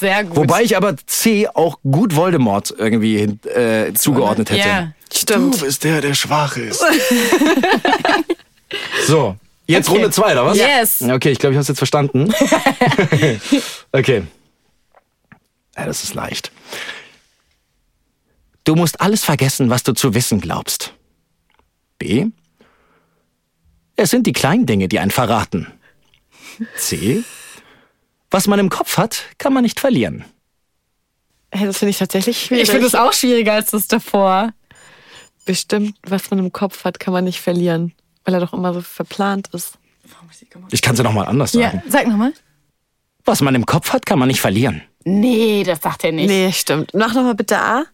Sehr gut. Wobei ich aber C auch gut Voldemort irgendwie hin- äh, zugeordnet hätte. Ja. stimmt. bist der, der schwach ist. so, jetzt Okay. Runde zwei, oder was? Yes. Okay, ich glaube, ich habe es jetzt verstanden. okay. Ja, das ist leicht. Du musst alles vergessen, was du zu wissen glaubst. B. Es sind die kleinen Dinge, die einen verraten. C. Was man im Kopf hat, kann man nicht verlieren. Hey, das finde ich tatsächlich schwierig. Ich finde es auch schwieriger als das davor. Bestimmt, was man im Kopf hat, kann man nicht verlieren. Weil er doch immer so verplant ist. Ich kann es ja noch mal anders Ja, sagen. sag nochmal. Was man im Kopf hat, kann man nicht verlieren. Nee, das sagt er nicht. Nee, stimmt. Mach nochmal bitte A.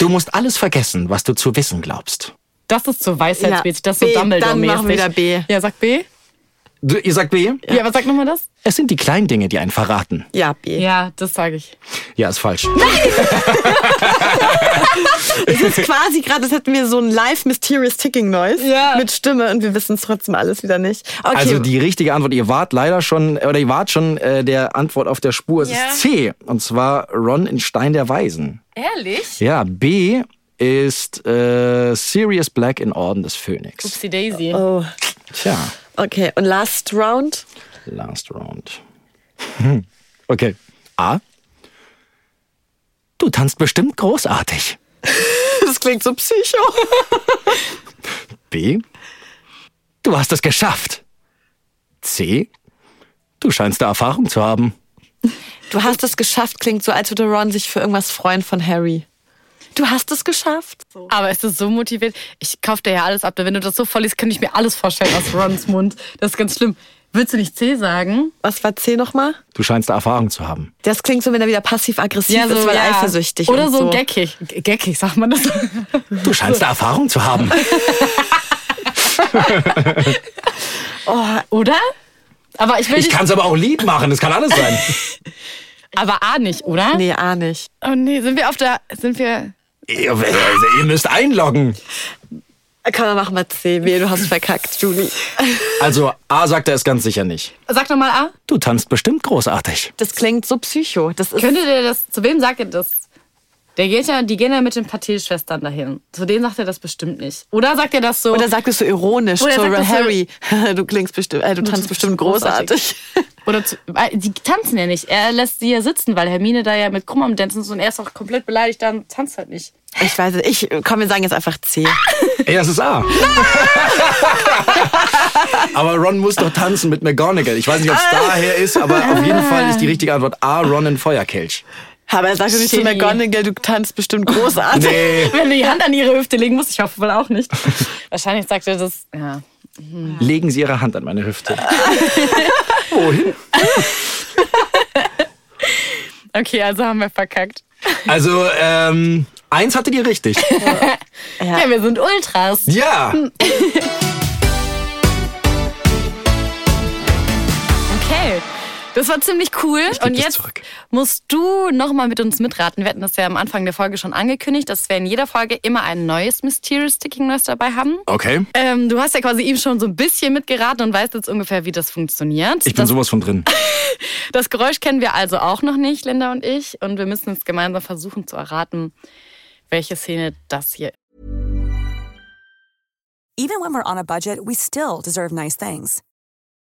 Du musst alles vergessen, was du zu wissen glaubst. Das ist so weisheitsmäßig, das ist so Dumbledore-mäßig. dann machen wir wieder B. Ja, sag B. Du, ihr sagt B? Ja, aber sag nochmal das. Es sind die kleinen Dinge, die einen verraten. Ja, B. Ja, das sage ich. Ja, ist falsch. Es ist quasi gerade, als hätten wir so ein live Mysterious Ticking Noise Ja. mit Stimme und wir wissen es trotzdem alles wieder nicht. Okay. Also die richtige Antwort, ihr wart leider schon, oder ihr wart schon äh, der Antwort auf der Spur. Es Ja. ist C. Und zwar Ron in Stein der Weisen. Ehrlich? Ja, B ist äh, Sirius Black in Orden des Phönix. Upsi Daisy. oh. Tja, Okay, und last round? last round. Hm. Okay. A. Du tanzt bestimmt großartig. Das klingt so psycho. B. Du hast es geschafft. C. Du scheinst da Erfahrung zu haben. Du hast es geschafft, klingt so, als würde Ron sich für irgendwas freuen von Harry. Du hast es geschafft. Aber es ist so motiviert. Ich kauf dir ja alles ab. Wenn du das so vorliest, könnte ich mir alles vorstellen aus Rons Mund. Das ist ganz schlimm. Willst du nicht C sagen? Was war C nochmal? Du scheinst da Erfahrung zu haben. Das klingt so, wenn er wieder passiv-aggressiv ist, weil eifersüchtig Oder und so, so. geckig. Geckig, sagt man das. Du scheinst da Erfahrung zu haben. Oder? Aber ich will Ich kann es aber auch Lied machen, das kann alles sein. Aber A nicht, oder? Nee, A nicht. Oh nee, sind wir auf der. Sind wir. Ihr, also, ihr müsst einloggen. Kann man machen wir C. Wehe, du hast verkackt, Julie. Also A sagt er es ganz sicher nicht. Sag doch mal A. Du tanzt bestimmt großartig. Das klingt so psycho. Das ist Könntet ihr das. Zu wem sagt ihr das? Der geht ja, die gehen ja mit den Paté-Schwestern dahin. Zu denen sagt er das bestimmt nicht. Oder sagt er das so? Oder sagt es so ironisch Oder zu Harry. Du klingst bestimmt, äh, du tanzt bestimmt großartig. Oder zu, die tanzen ja nicht. Er lässt sie ja sitzen, weil Hermine da ja mit Krumm am Dancen ist und er ist auch komplett beleidigt, dann tanzt halt nicht. Ich weiß nicht. Ich komm, wir sagen jetzt einfach C. Ey, das ist A. aber Ron muss doch tanzen mit McGonagall. Ich weiß nicht, ob es daher ist, aber auf jeden Fall ist die richtige Antwort A, Ron in Feuerkelch. Aber er sagt doch nicht zu. McGonagall, du tanzt bestimmt großartig. Nee. Wenn du die Hand an ihre Hüfte legen musst, ich hoffe wohl auch nicht. Wahrscheinlich sagt er das. Ja. Legen Sie Ihre Hand an meine Hüfte. Wohin? Okay, also haben wir verkackt. Also, ähm, eins hattet ihr richtig. Ja, wir sind Ultras. Ja. Okay. Das war ziemlich cool. Und jetzt zurück. musst du nochmal mit uns mitraten. Wir hatten das ja am Anfang der Folge schon angekündigt, dass wir in jeder Folge immer ein neues Mysterious Sticking Nurse dabei haben. Okay. Ähm, du hast ja quasi ihm schon so ein bisschen mitgeraten und weißt jetzt ungefähr, wie das funktioniert. Ich bin das, sowas von drin. das Geräusch kennen wir also auch noch nicht, Linda und ich. Und wir müssen jetzt gemeinsam versuchen zu erraten, welche Szene das hier Even when we're on a budget, we still deserve nice things.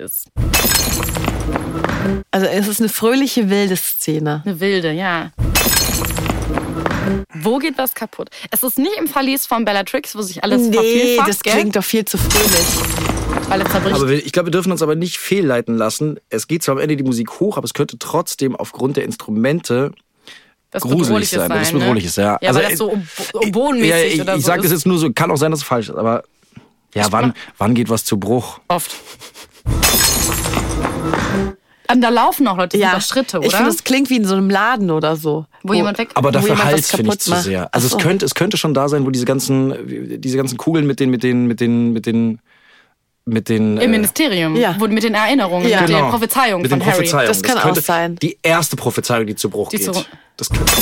Ist. Also es ist eine fröhliche, wilde Szene. Eine wilde, ja. Wo geht was kaputt? Es ist nicht im Verlies von Bellatrix, wo sich alles Nee, vervielfacht, das gell? klingt doch viel zu fröhlich. Weil es zerbricht. Aber wir, ich glaube, wir dürfen uns aber nicht fehlleiten lassen. Es geht zwar am Ende die Musik hoch, aber es könnte trotzdem aufgrund der Instrumente das gruselig Bedrohliches sein. Das ne? Bedrohliches, ja. Ja, Also, weil das so äh, oboenmäßig ja, ich, oder ich so sage das ist. jetzt nur so, kann auch sein, dass es falsch ist, aber ja, wann, wann geht was zu Bruch? Oft. Und da laufen auch Leute, das doch Schritte, oder? Ich finde, es klingt wie in so einem Laden oder so. wo jemand weg... Aber Wo dafür Hals finde ich kaputt zu sehr. Also so. es könnte, es könnte schon da sein, wo diese ganzen, diese ganzen Kugeln mit den, mit den, mit den, mit den, mit den. Im äh, Ministerium, Ja. wo, mit den Erinnerungen, Ja. mit genau, den Prophezeiungen mit von den Harry. Prophezeiungen. Das kann auch sein. Die erste Prophezeiung, die zu Bruch Die geht. zu- das könnte.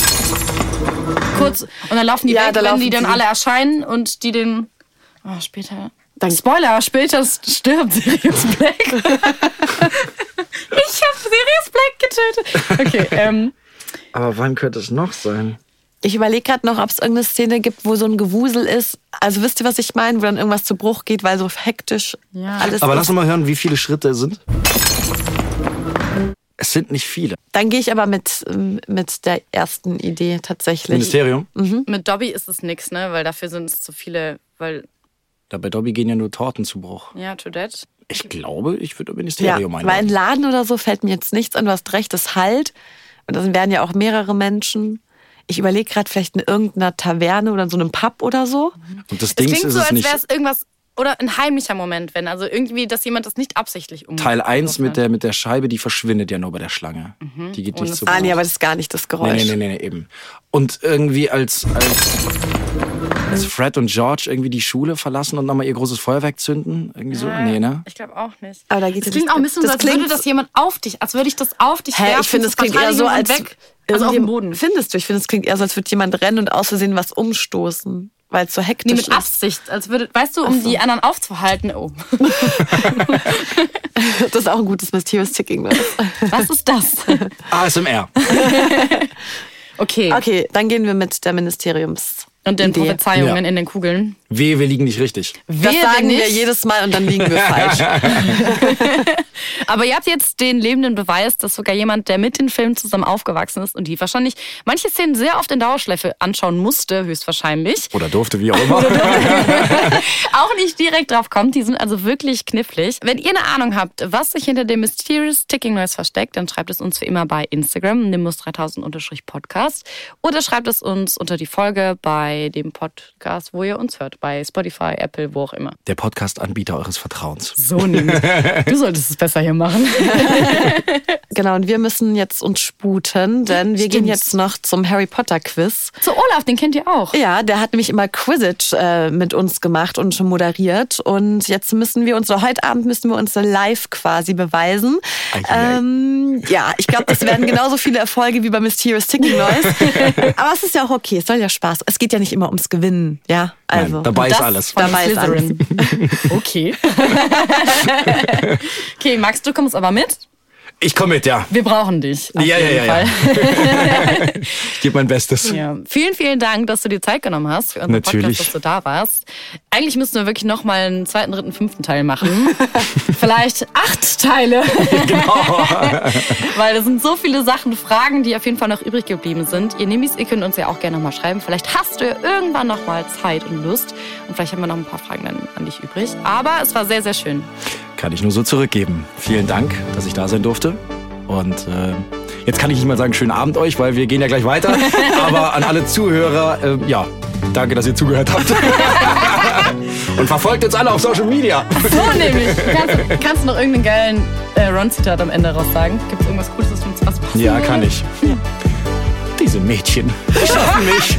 Kurz, und dann laufen die Ja, weg, da wenn laufen die dann alle erscheinen und die den... Oh, später... Dann- Spoiler, später stirbt Sirius Black. ich habe Sirius Black getötet. Okay, ähm... Aber wann könnte es noch sein? Ich überlege gerade noch, ob es irgendeine Szene gibt, wo so ein Gewusel ist. Also wisst ihr, was ich meine? Wo dann irgendwas zu Bruch geht, weil so hektisch Ja. alles Aber lass uns mal hören, wie viele Schritte es sind. Es sind nicht viele. Dann gehe ich aber mit, mit der ersten Idee tatsächlich. Ministerium. Mit Dobby ist es nix, ne? Weil dafür sind es zu viele, weil Da bei Dobby gehen ja nur Torten zu Bruch. Ja, to that. Ich glaube, ich würde Ja, Ministerium weil ein einladen. Laden oder so fällt mir jetzt nichts an. Du hast recht, das halt. Und das werden ja auch mehrere Menschen. Ich überlege gerade vielleicht in irgendeiner Taverne oder in so einem Pub oder so. Und das Es Ding klingt ist so, es als nicht. wäre es irgendwas oder ein heimlicher Moment, wenn also irgendwie, dass jemand das nicht absichtlich umgeht. Teil 1 mit der, mit der Scheibe, die verschwindet ja nur bei der Schlange. Die geht nicht zu Ah, nee, aber das ist gar nicht das Geräusch. Nee, nee, nee, nee, eben. Und irgendwie als, als, als Fred und George irgendwie die Schule verlassen und nochmal ihr großes Feuerwerk zünden. Irgendwie so? Nee, ne? Ich glaube auch nicht. Aber da geht das es klingt auch ein bisschen das so, als würde das jemand auf dich, als würde ich das auf dich Hä, werfen. ich finde, es zur klingt eher so, als weg. Also auf dem Boden. Findest du? Ich finde, es klingt eher so, als würde jemand rennen und aus Versehen was umstoßen, weil es so hektisch Nee, mit ist. Absicht, als würde, weißt du, um die anderen aufzuhalten. Oh, Das ist auch ein gutes Mysterious Ticking. Ne? was ist das? ASMR. Okay. Okay, dann gehen wir mit der Ministeriums. Und den Idee. Prophezeiungen Ja. in den Kugeln. Wehe, wir liegen nicht richtig. Das Wehe, sagen wenn wir nicht. jedes Mal und dann liegen wir falsch. Aber ihr habt jetzt den lebenden Beweis, dass sogar jemand, der mit den Filmen zusammen aufgewachsen ist und die wahrscheinlich manche Szenen sehr oft in Dauerschleife anschauen musste, höchstwahrscheinlich, Oder durfte, wie auch immer. auch nicht direkt drauf kommt. Die sind also wirklich knifflig. Wenn ihr eine Ahnung habt, was sich hinter dem Mysterious Ticking Noise versteckt, dann schreibt es uns wie immer bei Instagram, nimbus3000-podcast oder schreibt es uns unter die Folge bei dem Podcast, wo ihr uns hört, bei Spotify, Apple, wo auch immer. Der Podcast-Anbieter eures Vertrauens. So nämlich. Du solltest es besser hier machen. genau, und wir müssen jetzt uns sputen, denn wir gehen Stimmt. jetzt noch zum Harry Potter Quiz. Zu Olaf, den kennt ihr auch. Ja, der hat nämlich immer Quidditch äh, mit uns gemacht und moderiert. Und jetzt müssen wir uns, oder heute Abend müssen wir uns live quasi beweisen. Ei, ei, ei. Ähm, ja, ich glaube, das werden genauso viele Erfolge wie bei Mysterious Ticking Noise. Aber es ist ja auch okay, es soll ja Spaß. Es geht ja nicht immer ums Gewinnen, ja. Also Nein, dabei ist Das alles. von Dabei ist Slytherin. Okay. okay, Max, du kommst aber mit. Ich komme mit, ja. Wir brauchen dich. auf Ja, ja, jeden ja, ja. Fall. Ich gebe mein Bestes. Ja. Vielen, vielen Dank, dass du dir Zeit genommen hast für unseren Natürlich. Podcast, dass du da warst. Eigentlich müssten wir wirklich noch mal einen zweiten, dritten, fünften Teil machen. Vielleicht acht Teile. Genau. Weil es sind so viele Sachen, Fragen, die auf jeden Fall noch übrig geblieben sind. Ihr Nimis, ihr könnt uns ja auch gerne noch mal schreiben. Vielleicht hast du ja irgendwann noch mal Zeit und Lust. Und vielleicht haben wir noch ein paar Fragen dann an dich übrig. Aber es war sehr, sehr schön. Kann ich nur so zurückgeben. Vielen Dank, dass ich da sein durfte. Und äh, jetzt kann ich nicht mal sagen, schönen Abend euch, weil wir gehen ja gleich weiter. Aber an alle Zuhörer, äh, ja, danke, dass ihr zugehört habt. Und verfolgt uns alle auf Social Media. So nämlich. Kannst, kannst du noch irgendeinen geilen äh, Ron-Zitat am Ende raus sagen? Gibt es irgendwas Cooles, das uns was passen Ja, kann ich. Diese Mädchen schaffen mich.